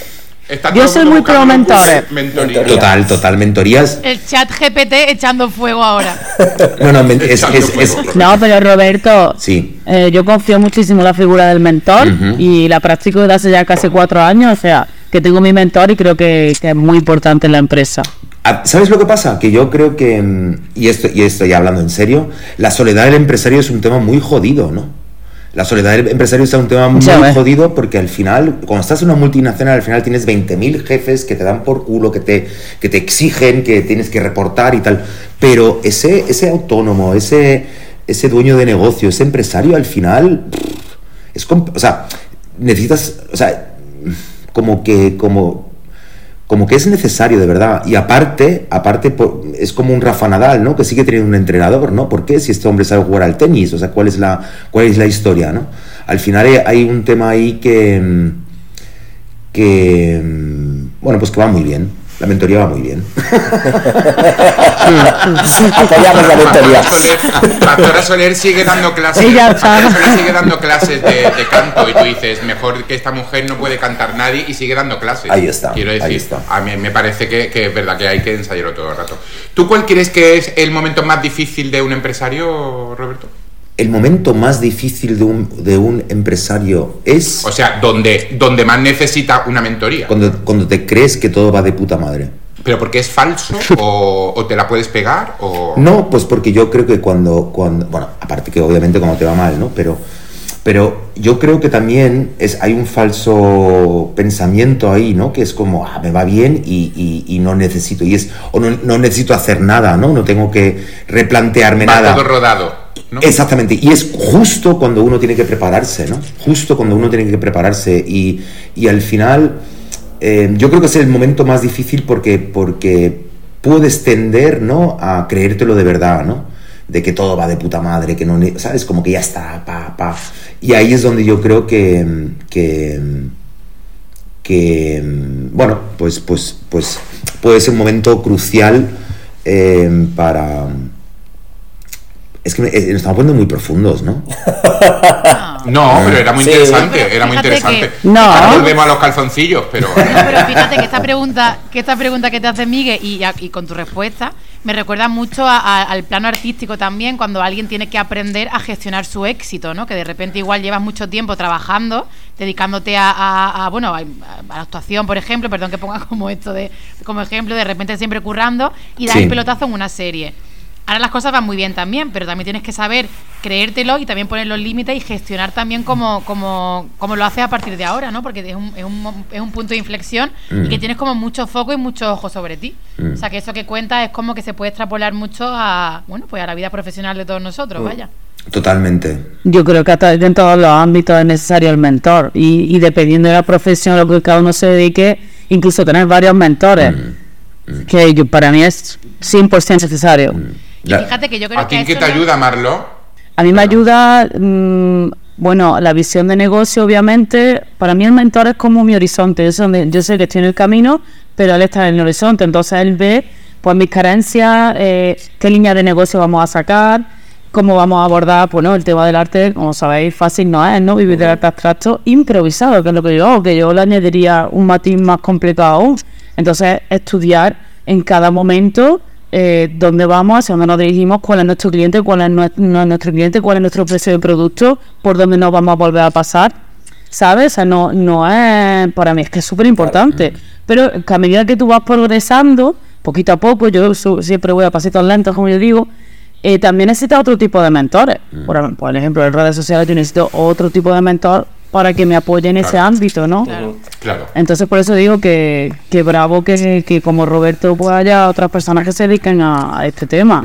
Está Yo soy muy pro mentores. Mentoría. Total, total, mentorías. El chat GPT echando fuego ahora. No, no, es, Echando es, es- fuego. No, pero Roberto, Sí. eh, yo confío muchísimo en la figura del mentor y la practico desde hace ya casi cuatro años, o sea, que tengo mi mentor y creo que, que es muy importante en la empresa. Ah, ¿Sabes lo que pasa? Que yo creo que, mm, y esto, y esto ya hablando en serio, la soledad del empresario es un tema muy jodido, ¿no? La soledad del empresario es un tema muy ves. jodido porque al final, cuando estás en una multinacional, al final tienes 20.000 jefes que te dan por culo, que te, que te exigen, que tienes que reportar y tal. Pero ese, ese autónomo, ese, ese dueño de negocio, ese empresario, al final, es, o sea, necesitas, o sea, como que, como, como que es necesario de verdad. Y aparte, aparte es como un Rafa Nadal, ¿no? Que sigue teniendo un entrenador, ¿no? ¿Por qué? Si este hombre sabe jugar al tenis, o sea, ¿cuál es la, cuál es la historia, ¿no? Al final hay- hay un tema ahí que, mm, que, mm, bueno, pues que va muy bien. La mentoría va muy bien. Apoyamos la mentoría. Soler, Pastora Soler sigue dando clases. Soler sigue dando clases de, de canto y tú dices, mejor que esta mujer no puede cantar nadie y sigue dando clases. Ahí está, Quiero decir, ahí está. a mí me parece que, que es verdad que hay que ensayarlo todo el rato. ¿Tú cuál crees que es el momento más difícil de un empresario, Roberto? El momento más difícil de un, de un empresario es O sea, donde, donde más necesita una mentoría. cuando, cuando te crees que todo va de puta madre. ¿Pero porque es falso? ¿O, o te la puedes pegar? O... No, pues porque yo creo que cuando, cuando bueno, aparte que obviamente cuando te va mal, ¿no? Pero, pero yo creo que también es, hay un falso pensamiento ahí, ¿no? Que es como, ah, me va bien y, y- y no necesito, y es, o no, no necesito hacer nada, ¿no? No tengo que replantearme Va nada. todo rodado. Exactamente, y es justo cuando uno tiene que prepararse, ¿no? Justo cuando uno tiene que prepararse y, y al final eh, yo creo que es el momento más difícil porque, porque puedes tender, ¿no? A creértelo de verdad, ¿no? De que todo va de puta madre, que no, ¿sabes? Como que ya está, pa, pa. Y ahí es donde yo creo que, que, que bueno, pues, pues, pues puede ser un momento crucial eh, para... Es que me- eh, nos estamos poniendo muy profundos, ¿no? No, pero era muy Sí. interesante, era muy interesante. que- No. Ahora volvemos a los calzoncillos, pero... No, pero fíjate que esta pregunta, que esta pregunta que te hace Miguel y, con tu respuesta me recuerda mucho a- a- al plano artístico también, cuando alguien tiene que aprender a gestionar su éxito, ¿no? Que de repente igual llevas mucho tiempo trabajando, dedicándote a, a- a, bueno, a, a la actuación, por ejemplo, perdón que ponga como esto de como ejemplo, de repente siempre currando y dar Sí. el pelotazo en una serie. Ahora las cosas van muy bien también, pero también tienes que saber creértelo y también poner los límites y gestionar también como, como, como lo haces a partir de ahora, ¿no? Porque es un, es un, es un punto de inflexión y que tienes como mucho foco y mucho ojo sobre ti. O sea, que eso que cuentas es como que se puede extrapolar mucho a, bueno, pues a la vida profesional de todos nosotros, vaya. Totalmente. Yo creo que hasta en todos los ámbitos es necesario el mentor y, y dependiendo de la profesión a lo que cada uno se dedique, incluso tener varios mentores, que yo- para mí es 100% necesario. Y La- fíjate que yo creo ¿A que quién que te no- ayuda, Marlo? A mí me ayuda, mm, bueno, la visión de negocio, obviamente. Para mí el mentor es como mi horizonte. Es donde yo sé que estoy en el camino, pero él está en el horizonte. Entonces él ve, pues, mis carencias, eh, qué línea de negocio vamos a sacar, cómo vamos a abordar, pues, ¿no? El tema del arte, como sabéis, fácil no es, ¿no? Vivir del arte abstracto improvisado, que es lo que yo hago, que yo le añadiría un matiz más complicado aún. Entonces, estudiar en cada momento eh, dónde vamos, hacia dónde nos dirigimos, cuál es nuestro cliente, cuál es nuestro, no es nuestro cliente, cuál es nuestro precio de producto, por dónde nos vamos a volver a pasar, ¿sabes? O sea, no, no es, para mí es que es súper importante, pero que a medida que tú vas progresando, poquito a poco, yo su- siempre voy a pasitos lentos, como yo digo, eh, también necesitas otro tipo de mentores. Por, por ejemplo, en redes sociales yo necesito otro tipo de mentor para que me apoye en ese ámbito, ¿no? Claro. Claro. Entonces por eso digo que, que bravo que, que como Roberto pues haya otras personas que se dediquen a, a este tema.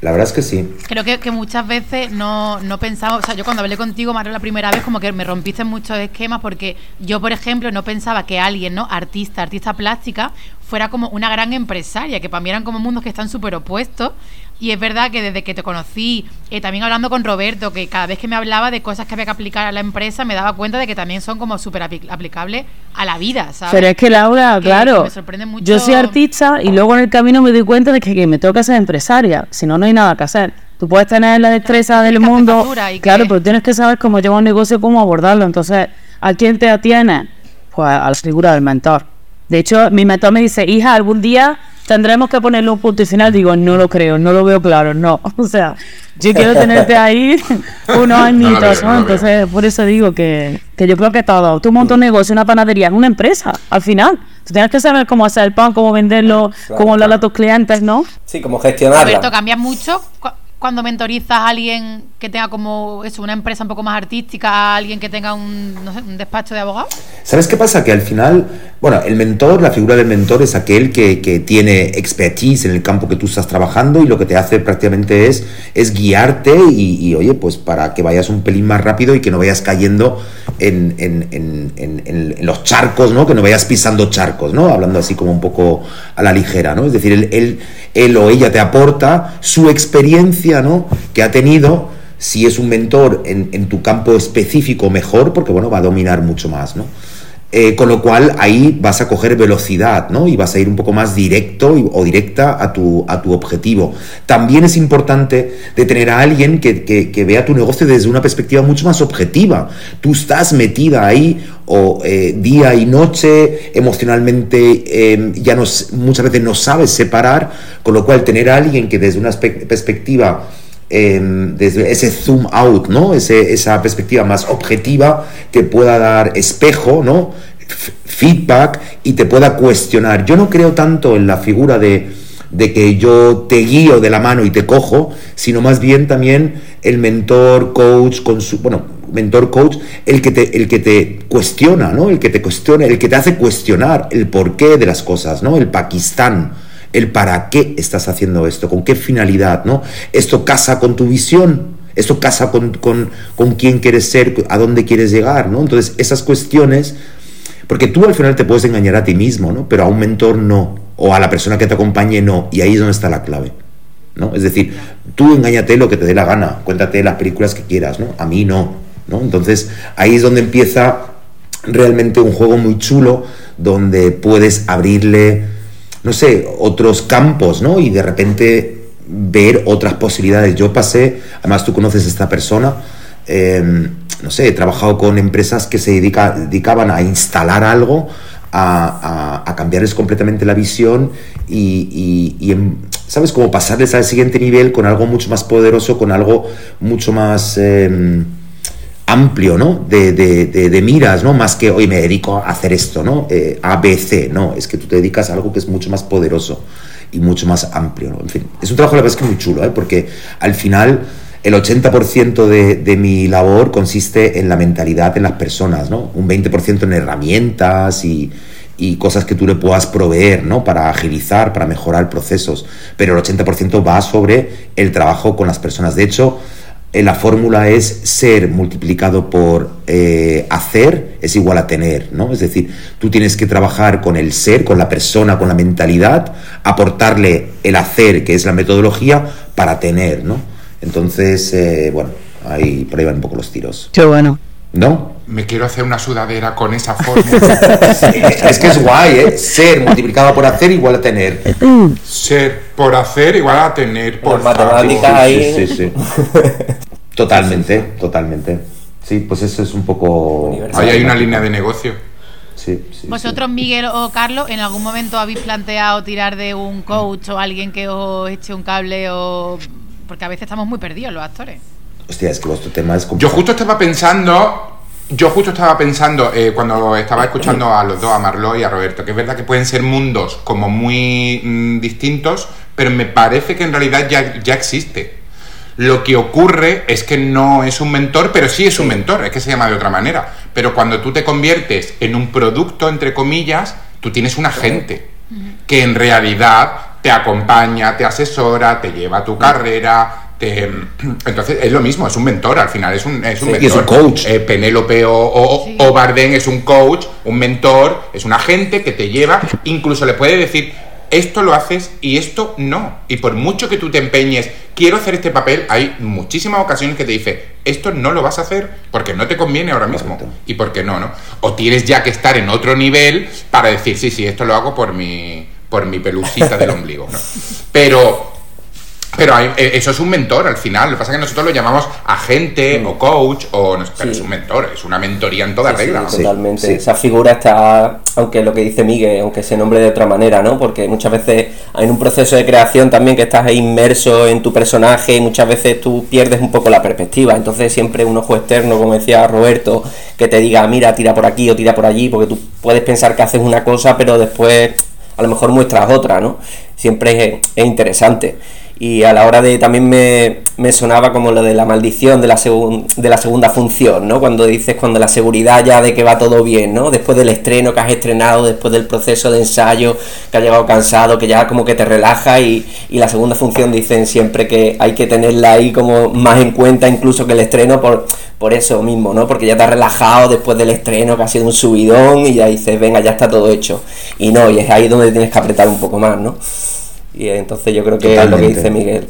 La verdad es que sí. Creo que, que muchas veces no, no pensaba, o sea, yo cuando hablé contigo, Mario, la primera vez, como que me rompiste muchos esquemas, porque yo, por ejemplo, no pensaba que alguien, ¿no? Artista, artista plástica, fuera como una gran empresaria, que para mí eran como mundos que están súper opuestos. Y es verdad que desde que te conocí, eh, también hablando con Roberto, que cada vez que me hablaba de cosas que había que aplicar a la empresa, me daba cuenta de que también son como súper apli- aplicables a la vida, ¿sabes? Pero es que Laura, Que- claro, que me sorprende mucho- yo soy artista y luego en el camino me doy cuenta de que, que me toca ser empresaria, si no, no hay nada que hacer. Tú puedes tener la destreza del mundo, claro, pero tienes que saber cómo llevar un negocio, cómo abordarlo. Entonces, ¿a quién te atienes? Pues a la figura del mentor. De hecho, mi mentor me dice, hija, algún día tendremos que ponerle un punto y final. Digo, no lo creo, no lo veo claro, no. O sea, yo quiero tenerte ahí unos añitos, ¿no? Entonces, por eso digo que, que yo creo que todo. Tú montas un negocio, una panadería, es una empresa, al final. Tú tienes que saber cómo hacer el pan, cómo venderlo, cómo hablarle a tus clientes, ¿no? Sí, como gestionarla. Roberto, ¿cambia mucho cuando mentorizas a alguien que tenga como eso, una empresa un poco más artística, a alguien que tenga un, despacho de abogados? ¿Sabes qué pasa? Que al final, bueno, el mentor, la figura del mentor es aquel que, que tiene expertise en el campo que tú estás trabajando y lo que te hace prácticamente es, es guiarte y, y, oye, pues para que vayas un pelín más rápido y que no vayas cayendo en, en- en- en- en- en los charcos, ¿no? Que no vayas pisando charcos, ¿no? Hablando así como un poco a la ligera, ¿no? Es decir, él, él, él o ella te aporta su experiencia, ¿no? Que ha tenido si es un mentor en, en tu campo específico, mejor, porque bueno, va a dominar mucho más, ¿no? Eh, con lo cual ahí vas a coger velocidad, ¿no? Y vas a ir un poco más directo o directa a tu, a tu objetivo. También es importante de tener a alguien que, que- vea tu negocio desde una perspectiva mucho más objetiva. Tú estás metida ahí o eh, día y noche, emocionalmente eh, ya no, muchas veces no sabes separar, con lo cual tener a alguien que desde una perspectiva desde ese zoom out, ¿no? Esa perspectiva más objetiva te pueda dar espejo, ¿no? Feedback y te pueda cuestionar. Yo no creo tanto en la figura de, de que yo te guío de la mano y te cojo, sino más bien también el mentor, coach, bueno, mentor, coach, el que te, el que te cuestiona, ¿no? El que te cuestiona, el que te hace cuestionar el porqué de las cosas, ¿no? El Pakistán el para qué estás haciendo esto, con qué finalidad, ¿no? Esto casa con tu visión, esto casa con, con, con quién quieres ser, a dónde quieres llegar, ¿no? Entonces, esas cuestiones, porque tú al final te puedes engañar a ti mismo, ¿no? Pero a un mentor no, o a la persona que te acompañe no, y ahí es donde está la clave. ¿no? Es decir, tú engáñate lo que te dé la gana, cuéntate las películas que quieras, ¿no? A mí no, ¿no? Entonces, ahí es donde empieza realmente un juego muy chulo donde puedes abrirle no sé, otros campos, ¿no? Y de repente ver otras posibilidades. Yo pasé, además tú conoces a esta persona, eh, no sé, he trabajado con empresas que se dedica- dedicaban a instalar algo, a, a- cambiarles completamente la visión y, y- y en- ¿sabes? Como pasarles al siguiente nivel con algo mucho más poderoso, con algo mucho más... eh, amplio, ¿no? De, de- de- miras, ¿no? Más que hoy me dedico a hacer esto, ¿no? Eh, A, no, es que tú te dedicas a algo que es mucho más poderoso y mucho más amplio, ¿no? En fin, es un trabajo la verdad es que muy chulo, ¿eh? Porque al final el 80% de, de mi labor consiste en la mentalidad de las personas, ¿no? Un 20% en herramientas y, y cosas que tú le puedas proveer, ¿no? Para agilizar, para mejorar procesos. Pero el 80% va sobre el trabajo con las personas. De hecho, la fórmula es ser multiplicado por eh, hacer es igual a tener, ¿no? Es decir, tú tienes que trabajar con el ser, con la persona, con la mentalidad, aportarle el hacer, que es la metodología, para tener, ¿no? Entonces, eh, bueno, ahí por ahí van un poco los tiros, Qué bueno. ¿No? Me quiero hacer una sudadera con esa fórmula. es que es guay, ¿eh? Ser multiplicado por hacer igual a tener. Ser por hacer igual a tener por favor. ahí. Sí, sí, sí. Totalmente, totalmente. Sí, pues eso es un poco... Universal. Ahí hay una línea de negocio. Sí, sí, sí. ¿Vosotros, Miguel o Carlos, en algún momento habéis planteado tirar de un coach o alguien que os eche un cable o...? Porque a veces estamos muy perdidos los actores. Hostia, es que vuestro tema es Yo justo estaba pensando, yo justo estaba pensando eh, cuando estaba escuchando a los dos, a Marlo y a Roberto, que es verdad que pueden ser mundos como muy mm, distintos, pero me parece que en realidad ya, ya existe. Lo que ocurre es que no es un mentor, pero sí es un mentor, es que se llama de otra manera. Pero cuando tú te conviertes en un producto, entre comillas, tú tienes un agente que en realidad te acompaña, te asesora, te lleva a tu carrera. Te... Entonces es lo mismo, es un mentor, al final es un, es un Sí, mentor. y es un coach. Eh, Penélope o, o, Sí. o Bardem es un coach, un mentor, es un agente que te lleva, incluso le puede decir, esto lo haces y esto no. Y por mucho que tú te empeñes, quiero hacer este papel, hay muchísimas ocasiones que te dice, esto no lo vas a hacer porque no te conviene ahora mismo. Correcto. ¿Y por qué no, no? O tienes ya que estar en otro nivel para decir, sí, sí, esto lo hago por mi, por mi pelucita del ombligo, ¿no? Pero... Pero hay- eh, eso es un mentor al final. Lo que pasa es que nosotros lo llamamos agente o coach, o no sé, pero Mm. Sí. es un mentor, es una mentoría en toda Sí, regla. Sí, totalmente. sí. Esa figura está, aunque lo que dice Miguel, aunque se nombre de otra manera, ¿no? Porque muchas veces hay un proceso de creación también que estás inmerso en tu personaje y muchas veces tú pierdes un poco la perspectiva. Entonces siempre un ojo externo, como decía Roberto, que te diga, mira, tira por aquí o tira por allí, porque tú puedes pensar que haces una cosa, pero después a lo mejor muestras otra, ¿no? Siempre es, es interesante. Y a la hora de también me, me sonaba como lo de la maldición de la, segun- de la segunda función, ¿no? Cuando dices, cuando la seguridad ya de que va todo bien, ¿no? Después del estreno que has estrenado, después del proceso de ensayo, que has llegado cansado, que ya como que te relaja y, y la segunda función dicen siempre que hay que tenerla ahí como más en cuenta incluso que el estreno por, por eso mismo, ¿no? Porque ya te has relajado después del estreno, que ha sido un subidón y ya dices, venga, ya está todo hecho. Y no, y es ahí donde tienes que apretar un poco más, ¿no? Y entonces yo creo que es lo que dice Miguel.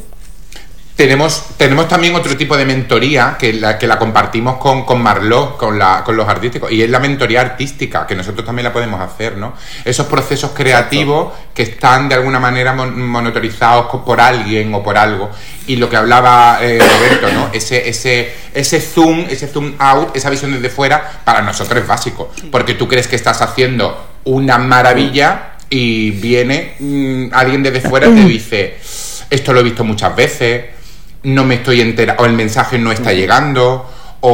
tenemos, tenemos también otro tipo de mentoría que la, que la compartimos con, con Marlot, con, la, con los artísticos, y es la mentoría artística, que nosotros también la podemos hacer, ¿no? Esos procesos creativos que están de alguna manera mon- monitorizados por alguien o por algo, y lo que hablaba eh, Roberto, ¿no? Ese, ese, ese zoom, ese zoom out, esa visión desde fuera, para nosotros es básico, porque tú crees que estás haciendo una maravilla y viene mm, alguien desde fuera y te dice, esto lo he visto muchas veces, no me estoy enterando, o el mensaje no está llegando, o,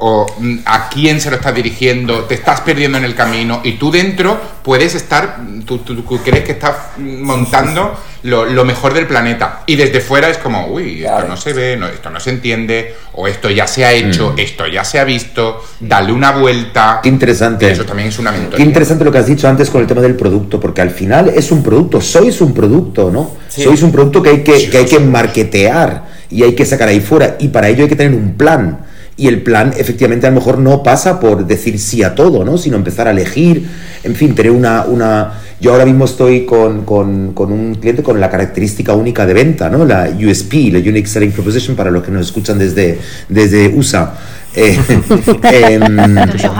o, mm, a quién se lo estás dirigiendo, te estás perdiendo en el camino y tú dentro puedes estar, tú, tú- tú crees que estás mm, montando lo, lo mejor del planeta y desde fuera es como, uy, esto Claro. no se ve, no, esto no se entiende, o esto ya se ha hecho, esto ya se ha visto, dale una vuelta. Qué interesante. Eso también es una mentoría. Qué interesante lo que has dicho antes con el tema del producto, porque al final es un producto, sois un producto, ¿no? Sí. Sois un producto que hay que, Sí, que, hay que marketear y hay que sacar ahí fuera, y para ello hay que tener un plan. Y el plan, efectivamente, a lo mejor no pasa por decir sí a todo, ¿no? Sino empezar a elegir, en fin, tener una... una... Yo ahora mismo estoy con, con- con un cliente con la característica única de venta, ¿no? La USP, la Unique Selling Proposition, para los que nos escuchan desde, desde USA. Eh, Son un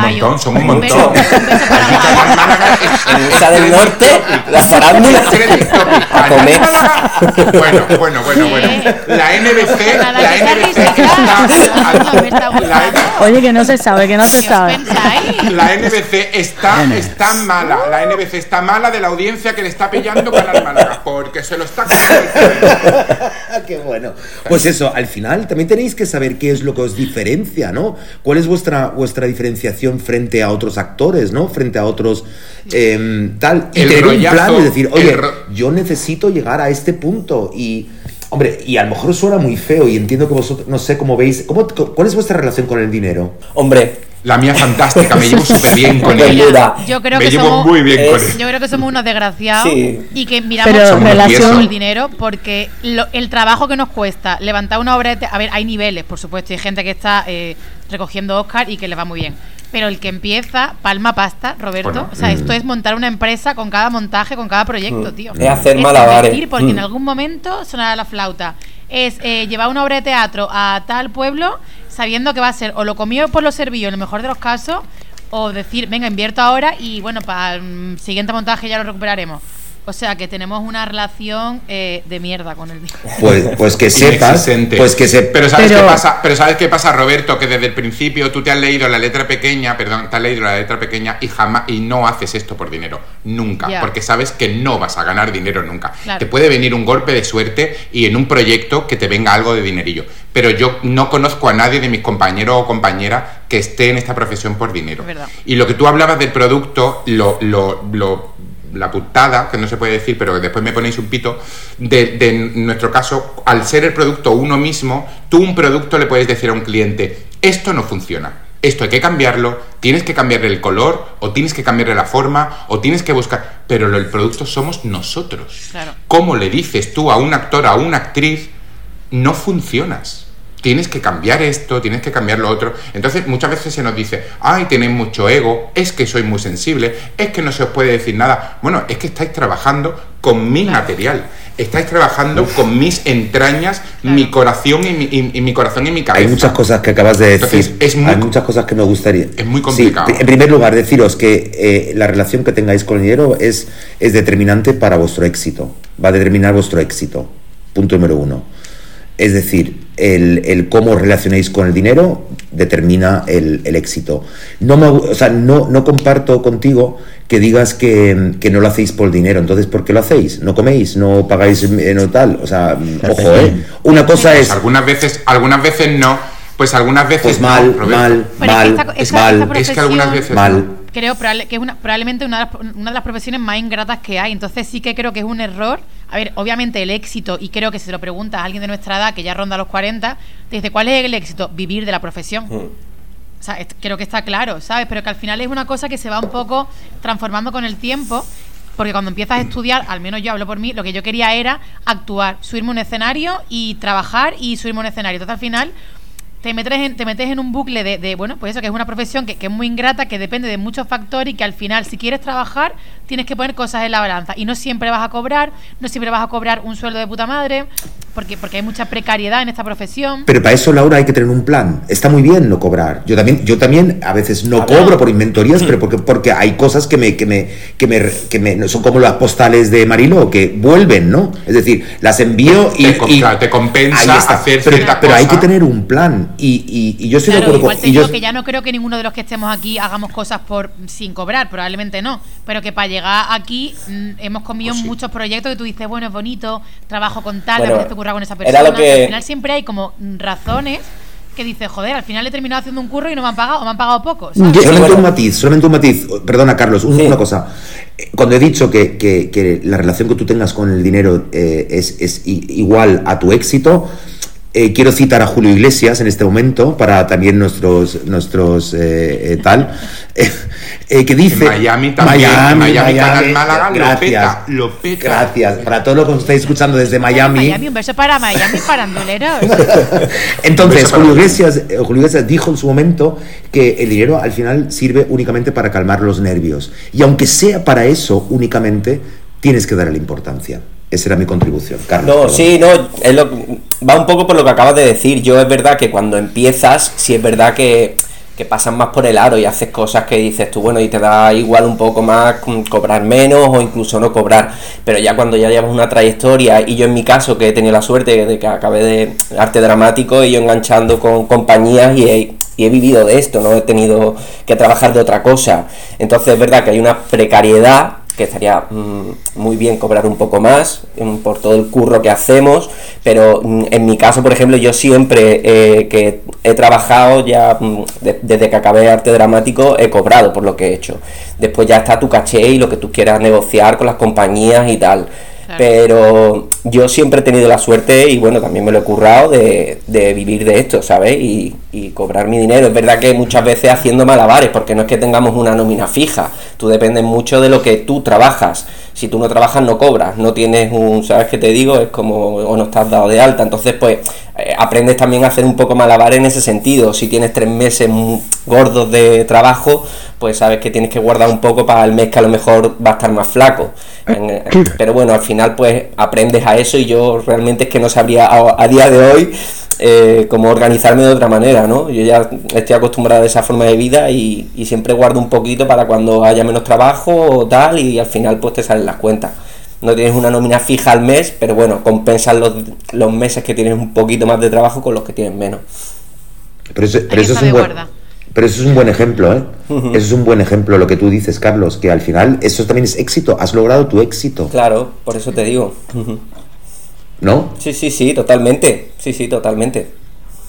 montón, son un Un beso, montón. del Norte, la farándula. A comer. Bueno, bueno, bueno, bueno. La NBC, la NBC está, Oye, que no se sabe, que no se ¿Qué os sabe. pensáis? la NBC está, está mala. La NBC está mala de la audiencia que le está pillando Canal Málaga, porque se lo está comiendo. Qué bueno. Pues eso, al final también tenéis que saber qué es lo que os diferencia, ¿no? ¿Cuál es vuestra, vuestra diferenciación frente a otros actores, ¿no? Frente a otros em, tal. Y El tener un plan y decir, oye, yo necesito llegar a este punto. Y, hombre, y a lo mejor suena muy feo y entiendo que vosotros, no sé cómo veis. ¿cómo, ¿Cuál es vuestra relación con el dinero? Hombre, La mía es fantástica, me llevo súper bien con él. Mira, yo creo Me que llevo somos muy bien con es- él. yo creo que somos unos desgraciados Sí. y que miramos Pero relación- el dinero porque lo- el trabajo que nos cuesta levantar una obra de a ver hay niveles por supuesto hay gente que está eh, recogiendo Oscar y que le va muy bien pero el que empieza palma pasta Roberto Bueno, o sea esto es montar una empresa con cada montaje con cada proyecto tío Es hacer malabares. invertir porque en Mm. algún momento sonará la flauta es eh, llevar una obra de teatro a tal pueblo sabiendo que va a ser o lo comido por los servicios en el mejor de los casos o decir, venga, invierto ahora y bueno, para el siguiente montaje ya lo recuperaremos. O sea que tenemos una relación eh, de mierda con el dinero. Pues, pues que sepas, pues que se, Pero ¿sabes Pero- qué pasa? Pero ¿sabes qué pasa, Roberto? Que desde el principio tú te has leído la letra pequeña, perdón, te has leído la letra pequeña y jamás y no haces esto por dinero, nunca, porque sabes que no vas a ganar dinero nunca. Claro. Te puede venir un golpe de suerte y en un proyecto que te venga algo de dinerillo, pero yo no conozco a nadie de mis compañeros o compañeras que esté en esta profesión por dinero. Es verdad. Y lo que tú hablabas del producto, lo, lo, lo- la putada, que no se puede decir, pero que después me ponéis un pito, de, de nuestro caso, al ser el producto uno mismo, tú un producto le puedes decir a un cliente, esto no funciona. Esto hay que cambiarlo, tienes que cambiarle el color, o tienes que cambiarle la forma, o tienes que buscar. Pero el producto somos nosotros. Claro. ¿Cómo le dices tú a un actor, a una actriz, no funcionas. Tienes que cambiar esto, tienes que cambiar lo otro. Entonces muchas veces se nos dice, ay, tenéis mucho ego, es que soy muy sensible, es que no se os puede decir nada. Bueno, es que estáis trabajando con mi material, estáis trabajando con mis entrañas, mi corazón y mi, y- y mi corazón y mi cabeza. Hay muchas cosas que acabas de decir. Entonces, es muy Hay muchas cosas que me gustaría. Es muy Sí, complicado. en primer lugar, deciros que eh, la relación que tengáis con el dinero es, es determinante para vuestro éxito. Va a determinar vuestro éxito. Punto número uno. Es decir, el, el cómo os relacionéis con el dinero determina el, el éxito. No, me, o sea, no, no comparto contigo que digas que, que no lo hacéis por el dinero. Entonces, ¿por qué lo hacéis? ¿No coméis? ¿No pagáis no tal? O sea, ojo, ¿eh? Una cosa Pues es... algunas veces, algunas veces no, pues algunas veces Pues no, mal, mal, mal, esta- es esta- mal. esta Es que algunas veces Mal. no. Creo que es una, probablemente una de, las, una de las profesiones más ingratas que hay. Entonces sí que creo que es un error. A ver, obviamente el éxito, y creo que si se lo preguntas a alguien de nuestra edad que ya ronda los 40, te dice, ¿cuál es el éxito? Vivir de la profesión. Mm. O sea, creo que está claro, ¿sabes? Pero que al final es una cosa que se va un poco transformando con el tiempo. Porque cuando empiezas a estudiar, al menos yo hablo por mí, lo que yo quería era actuar, subirme a un escenario y trabajar y subirme a un escenario. Entonces al final te metes en, te metes en un bucle de, de, bueno, pues eso, que es una profesión que, que es muy ingrata, que depende de muchos factores y que al final, si quieres trabajar, tienes que poner cosas en la balanza. Y no siempre vas a cobrar, no siempre vas a cobrar un sueldo de puta madre, porque, porque hay mucha precariedad en esta profesión. Pero para eso, Laura, hay que tener un plan. Está muy bien no cobrar. Yo también, yo también a veces no cobro por inventorías, pero porque, porque hay cosas que me, que me, que me, que me- son como las postales de Marilo, que vuelven, ¿no? Es decir, las envío y. Te y- te compensa Ahí está. hacer pero, cierta pero hay que tener un plan. Y, y- y yo estoy Claro, de acuerdo igual con. te y yo- digo que ya no creo que ninguno de los que estemos aquí hagamos cosas por sin cobrar, probablemente no, pero que para llegar aquí mm, hemos comido Pues sí. muchos proyectos que tú dices, bueno, es bonito, trabajo con tal, Bueno, a veces te ocurra con esa era persona. lo que- Al final siempre hay como razones que dices, joder, al final he terminado haciendo un curro y no me han pagado, o me han pagado poco. ¿sabes? Solamente bueno. un matiz, solamente un matiz. Perdona, Carlos, un- Sí. una cosa. Eh, Cuando he dicho que, que- que la relación que tú tengas con el dinero eh, es, es igual a tu éxito, eh, quiero citar a Julio Iglesias en este momento para también nuestros nuestros eh, eh, tal eh, eh, que dice En Miami también, en Miami, Canal Málaga, lo gracias, peta, lo peta. gracias para todos los que nos estáis escuchando desde Miami, Miami, un beso para Miami, paranduleros. entonces, para Julio. Iglesias, eh, Julio Iglesias dijo en su momento que el dinero al final sirve únicamente para calmar los nervios. Y aunque sea para eso únicamente, tienes que darle importancia. Esa era mi contribución, Carlos. No, perdón. sí, no, es lo- va un poco por lo que acabas de decir. Yo es verdad que cuando empiezas, sí es verdad que, que pasas más por el aro y haces cosas que dices tú, bueno, y te da igual un poco más mm, cobrar menos o incluso no cobrar. Pero ya cuando ya llevas una trayectoria, y yo en mi caso, que he tenido la suerte de que acabé de arte dramático y yo enganchando con compañías y he, y he vivido de esto, no he tenido que trabajar de otra cosa. Entonces es verdad que hay una precariedad que estaría mm, muy bien cobrar un poco más mm, por todo el curro que hacemos, pero mm, en mi caso, por ejemplo, yo siempre eh, que he trabajado ya de- desde que acabé arte dramático he cobrado por lo que he hecho. Después ya está tu caché y lo que tú quieras negociar con las compañías y tal. Pero yo siempre he tenido la suerte y bueno, también me lo he currado de, de vivir de esto, ¿sabes? Y, y cobrar mi dinero. Es verdad que muchas veces haciendo malabares, porque no es que tengamos una nómina fija. Tú dependes mucho de lo que tú trabajas. Si tú no trabajas, no cobras. No tienes un, ¿sabes qué te digo? Es como, o no estás dado de alta. Entonces, pues, eh, aprendes también a hacer un poco malabares en ese sentido. Si tienes tres meses mm, gordos de trabajo, pues sabes que tienes que guardar un poco para el mes que a lo mejor va a estar más flaco. En- eh, pero bueno, al final pues aprendes a eso y yo realmente es que no sabría a, a día de hoy eh, cómo organizarme de otra manera, ¿no? Yo ya estoy acostumbrado a esa forma de vida y, y siempre guardo un poquito para cuando haya menos trabajo o tal y al final pues te salen las cuentas. No tienes una nómina fija al mes, pero bueno, compensas los, los meses que tienes un poquito más de trabajo con los que tienes menos. Pero eso, pero que eso es un buen. Pero eso es un buen ejemplo, ¿eh? Eso es un buen ejemplo lo que tú dices, Carlos, que al final eso también es éxito. Has logrado tu éxito, Claro, por eso te digo. ¿no? Sí, sí, sí, totalmente. Sí, sí, totalmente.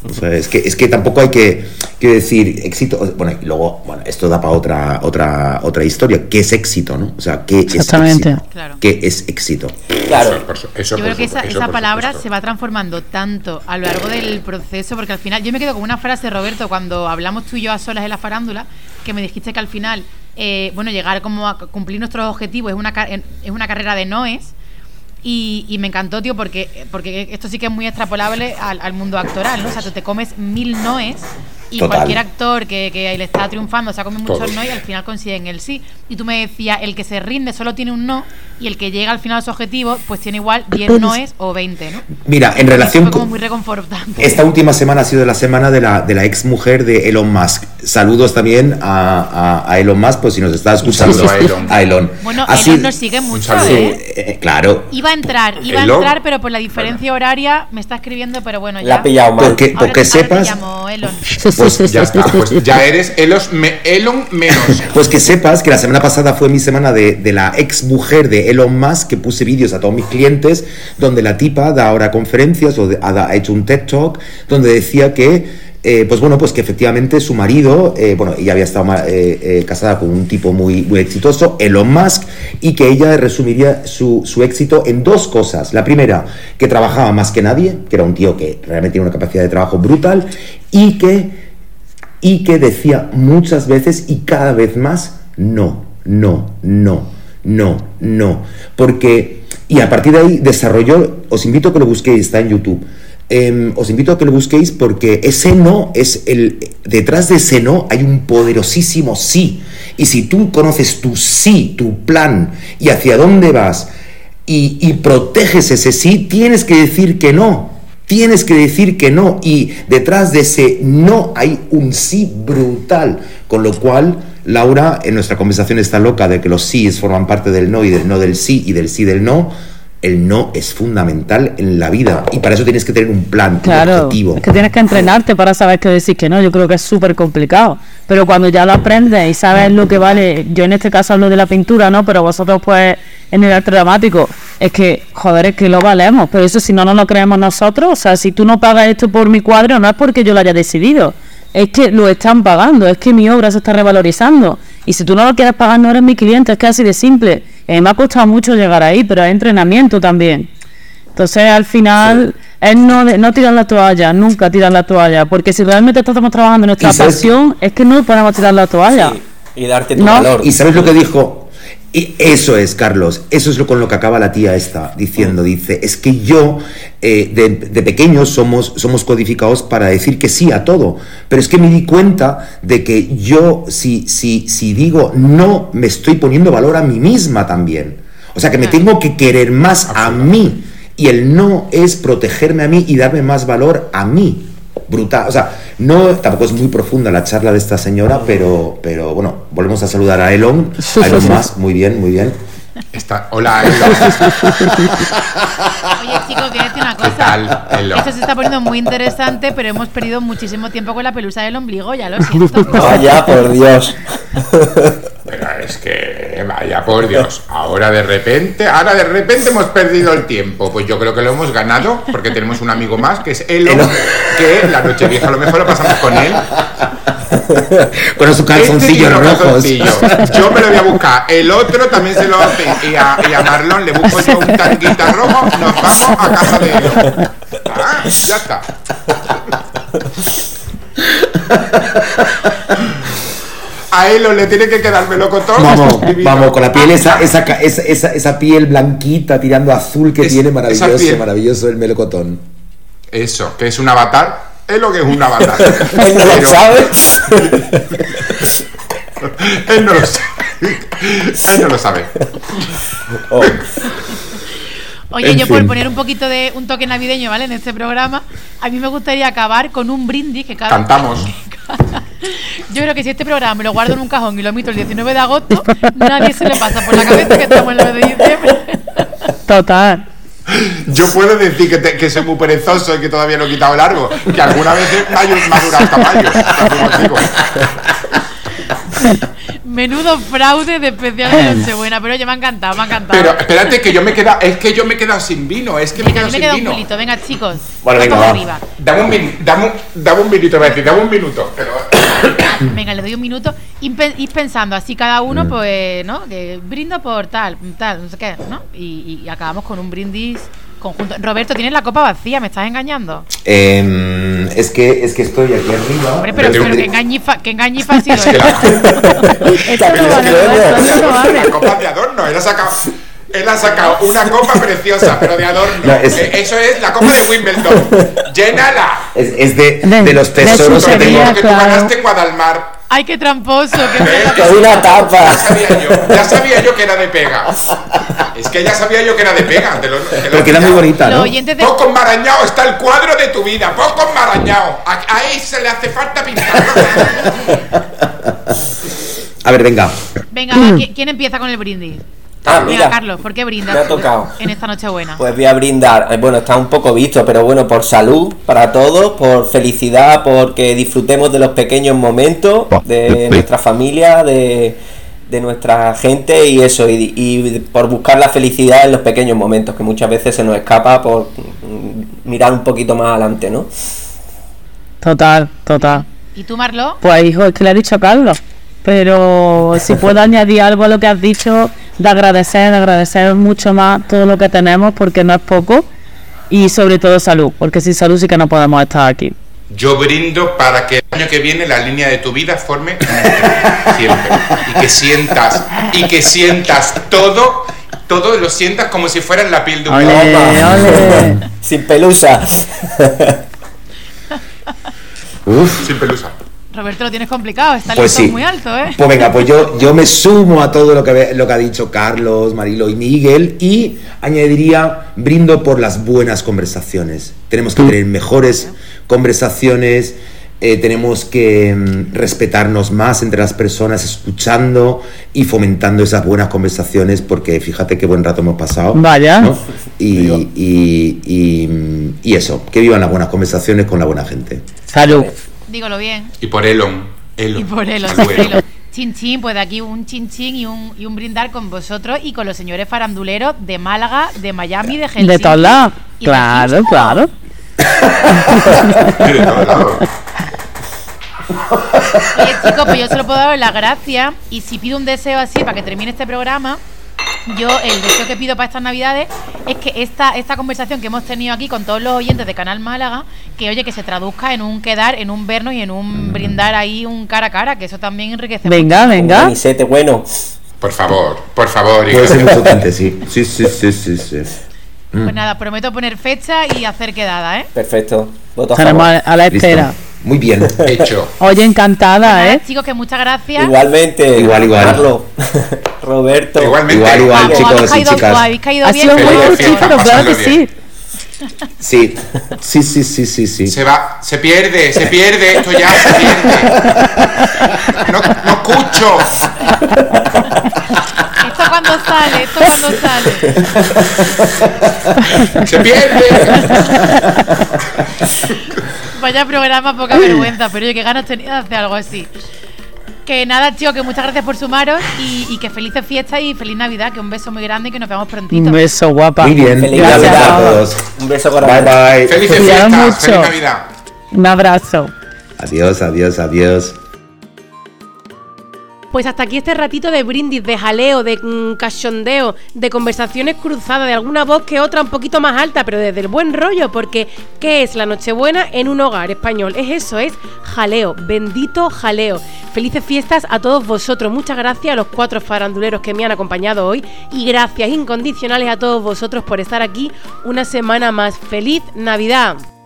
O sea, es que, es que tampoco hay que, que decir éxito. Bueno, y luego, bueno, esto da para otra, otra, otra historia. ¿Qué es éxito, no? O sea, ¿qué Exactamente. es éxito? Claro. ¿Qué es éxito? Claro. Eso, por su- eso Yo creo que esa, esa palabra supuesto. se va transformando tanto a lo largo del proceso, porque al final, yo me quedo con una frase, Roberto, cuando hablamos tú y yo a solas en la farándula, que me dijiste que al final, eh, bueno, llegar como a cumplir nuestros objetivos es una, ca- en- es una carrera de noes. Y, y me encantó, tío, porque, porque esto sí que es muy extrapolable al, al mundo actoral, ¿no? O sea, tú te comes mil noes y Total. cualquier actor que, que le está triunfando se ha comido muchos no y al final consiguen el sí. Y tú me decías, el que se rinde solo tiene un no y el que llega al final a su objetivo, pues tiene igual 10 noes o 20, ¿no? Mira, en relación fue como con. muy reconfortante. Esta última semana ha sido la semana de la, de la ex mujer de Elon Musk. Saludos también a, a- a Elon Musk, pues si nos está escuchando. a Elon. A Elon. Bueno, Elon sido- nos sigue mucho. ¿eh? Eh, claro. Iba a entrar, iba a entrar, pero por la diferencia horaria me está escribiendo, pero bueno, ya. La ha pillado mal. Porque, Ahora porque te- ahora te sepas. llamo, Elon. Pues Ya está, pues ya eres Elon, me- Elon menos. Pues que sepas que la semana pasada fue mi semana de, de la ex mujer de Elon Musk que puse vídeos a todos mis clientes donde la tipa da ahora conferencias o de- ha, hecho un TED Talk donde decía que eh, pues bueno, pues que efectivamente su marido, eh, bueno, ella había estado eh, casada con un tipo muy, muy exitoso, Elon Musk, y que ella resumiría su, su éxito en dos cosas. La primera, que trabajaba más que nadie, que era un tío que realmente tiene una capacidad de trabajo brutal, y que y que decía muchas veces y cada vez más no, no, no, no, no. Porque, y a partir de ahí desarrolló, os invito a que lo busquéis, está en YouTube, em, os invito a que lo busquéis porque ese no es el. Detrás de ese no hay un poderosísimo sí. Y si tú conoces tu sí, tu plan y hacia dónde vas y, y proteges ese sí, tienes que decir que no. Tienes que decir que no. Y detrás de ese no hay un sí brutal. Con lo cual, Laura, en nuestra conversación está loca de que los síes forman parte del no y del no del sí y del sí del no. El no es fundamental en la vida y para eso tienes que tener un plan, un Claro, objetivo. es que tienes que entrenarte para saber qué decir que no. Yo creo que es súper complicado. Pero cuando ya lo aprendes y sabes lo que vale, yo en este caso hablo de la pintura, ¿no? Pero vosotros, pues, en el arte dramático, es que, joder, es que lo valemos. Pero eso si no nos lo creemos nosotros, o sea, si tú no pagas esto por mi cuadro, no es porque yo lo haya decidido. Es que lo están pagando, es que mi obra se está revalorizando. Y si tú no lo quieres pagar, no eres mi cliente, es que así de simple. Eh, me ha costado mucho llegar ahí, pero hay entrenamiento también. Entonces, al final, es no, de- no tirar la toalla, nunca tirar la toalla, porque si realmente estamos trabajando en nuestra ¿Y sabes- pasión, es que no podemos tirar la toalla. Sí, y darte tu No. valor. ¿Y sabes lo que dijo? Y eso es, Carlos, eso es lo con lo que acaba la tía esta diciendo. Dice, es que yo, eh, de, de pequeños somos, somos codificados para decir que sí a todo. Pero es que me di cuenta de que yo, si, si, si digo no, me estoy poniendo valor a mí misma también. O sea, que me tengo que querer más a mí. Y el no es protegerme a mí y darme más valor a mí. Brutal. O sea, no, tampoco es muy profunda la charla de esta señora, pero, pero bueno, volvemos a saludar a Elon. A Elon Musk, muy bien, muy bien. Está, hola, Elo. Oye, chicos, voy a decir una ¿Qué cosa. tal? Esto se está poniendo muy interesante, pero hemos perdido muchísimo tiempo con la pelusa del ombligo, ya lo siento. Vaya, por Dios. Es que, vaya por Dios, ahora de repente, ahora de repente hemos perdido el tiempo. Pues yo creo que lo hemos ganado, porque tenemos un amigo más, que es Elo, que la noche vieja a lo mejor lo pasamos con él. Con esos Este rojos. calzoncillos. Yo me lo voy a buscar. El otro también se lo hace. Y a, y a Marlon le busco yo un tanguita rojo. Nos vamos a casa de Elo. Ah, ya está. A Elo le tiene que quedar melocotón. Vamos, vamos, con la piel esa, esa, ca- esa, esa, esa piel blanquita tirando a azul que Es- tiene, maravilloso, maravilloso el melocotón. Eso, que es un avatar. Es lo que es un avatar. Él no lo sabe. Él no lo sabe. Él no lo sabe. Oh, Oye, En yo por fin. poner un poquito de un toque navideño, ¿vale? En este programa, a mí me gustaría acabar con un brindis que cada Cantamos. Yo creo que si este programa me lo guardo en un cajón y lo emito el 19 de agosto, nadie se le pasa por la cabeza que estamos en el 9 de diciembre. Total. Yo puedo decir que, te- que soy muy perezoso y que todavía no he quitado largo. Que alguna vez me ha, durado motivo. Menudo fraude de especial de Nochebuena, pero oye, me ha encantado, me ha encantado. Pero espérate, que yo me he quedado. Es que yo me he quedado sin vino. Es que me he quedado mí me sin queda un vino. culito, venga chicos. Bueno, venga, vamos va. arriba. Dame un, min- dame, un, dame un decir, dame un minuto. Pero, Venga, le doy un minuto. Y pensando así cada uno, pues, ¿no? Que brindo por tal, tal, no sé qué, ¿no? Y, y acabamos con un brindis conjunto. Roberto, tienes la copa vacía, ¿me estás engañando? Em, es, que, es que estoy aquí arriba. Hombre, pero, Pero pero te- qué engañifa, qué engañifa ha sido Es que la- Esto no vale, no vale. la copa de adorno. Sacado. Él ha sacado una copa preciosa, pero de adorno. No, es- Eh, Eso es la copa de Wimbledon. ¡Llénala! Es, es de, De- de los de tesoros que tengo. Como que tú claro. ganaste en Guadalmar. Ay, qué tramposo, qué ¿Eh? que una Ya tapa. sabía yo, ya sabía yo que era de pega. Es que ya sabía yo que era de pega. Te lo, te lo Pero he queda muy bonita, ¿no? de. Poco enmarañado está el cuadro de tu vida, poco enmarañado. A, a él se le hace falta pintarlo. A ver, venga. Venga, va, ¿qui- ¿quién empieza con el brindis? Ah, mira. Carlos, ¿por qué brindas Me ha tocado. en esta Nochebuena? Pues voy a brindar, eh, bueno, está un poco visto, pero bueno, por salud para todos, por felicidad, porque disfrutemos de los pequeños momentos de nuestra familia, de, de nuestra gente y eso, y, y por buscar la felicidad en los pequeños momentos, que muchas veces se nos escapa por mm, mirar un poquito más adelante, ¿no? Total, total. ¿Y tú, Marlo? Pues hijo, es que le ha dicho Carlos. Pero si puedo añadir algo a lo que has dicho, de agradecer, de agradecer mucho más todo lo que tenemos, porque no es poco. Y sobre todo salud, porque sin salud sí que no podemos estar aquí. Yo brindo para que el año que viene la línea de tu vida forme siempre. Y que sientas, y que sientas todo todo lo sientas como si fuera la piel de un ole. Sin pelusa. Uf. Sin pelusa. Roberto, lo tienes complicado, está el Pues sí. muy alto, ¿eh? Pues venga, pues yo, yo me sumo a todo lo que, lo que ha dicho Carlos, Marilo y Miguel y añadiría, brindo por las buenas conversaciones. Tenemos que tener mejores conversaciones, eh, tenemos que mm, respetarnos más entre las personas, escuchando y fomentando esas buenas conversaciones, porque fíjate qué buen rato hemos pasado. Vaya. ¿no? Y, y- y, mm, y eso, que vivan las buenas conversaciones con la buena gente. Salud. Dígalo bien. Y por Elon. Elon. Y por vuelo. Elon. Chin chin, pues de aquí un chin chin y un, y un brindar con vosotros y con los señores faranduleros de Málaga, de Miami, de Helsinki. De todos lados. y de Claro, claro. De todos lados. Oye, chicos, pues yo se lo puedo dar las gracias y si pido un deseo así para que termine este programa, yo el deseo que pido para estas navidades es que esta, esta conversación que hemos tenido aquí con todos los oyentes de Canal Málaga, que oye, que se traduzca en un quedar, en un vernos y en un brindar ahí un cara a cara, que eso también enriquece Venga, Un venga. anisete bueno. Por favor, por favor. y Puede ser potente, sí. Sí, sí, sí, sí, sí. Pues nada, prometo poner fecha y hacer quedada, ¿eh? Perfecto. Voto a favor. la Listo. Muy bien. Hecho. Oye, encantada, Nada, ¿eh? chicos, que muchas gracias. Igualmente. Igual, igual. Carlos, Roberto. Igualmente. Igual, igual, Vamos, chicos habéis y caído, chicas. habéis caído Ha bien. sido muy fiesta, claro que sí. Sí, sí, sí, sí, sí, sí. Se va, se pierde, se pierde, esto ya se pierde. No, no escucho. ¿Esto cuando sale? ¿Esto cuando sale? Se pierde. Vaya programa, poca vergüenza, pero oye, qué ganas tenía de hacer algo así. Que nada, tío, que muchas gracias por sumaros y, y que felices fiestas y feliz Navidad, que un beso muy grande y que nos veamos prontito. Un beso, guapa. Muy bien. Feliz Gracias Navidad. a todos. Un beso Bye, grande. bye. Felices fiestas, feliz Navidad. Un abrazo. Adiós, adiós, adiós. Pues hasta aquí este ratito de brindis, de jaleo, de mm, cachondeo, de conversaciones cruzadas, de alguna voz que otra un poquito más alta, pero desde el buen rollo, porque ¿qué es la Nochebuena en un hogar español? Es eso, es jaleo, bendito jaleo. Felices fiestas a todos vosotros, muchas gracias a los cuatro faranduleros que me han acompañado hoy y gracias incondicionales a todos vosotros por estar aquí una semana más. ¡Feliz Navidad!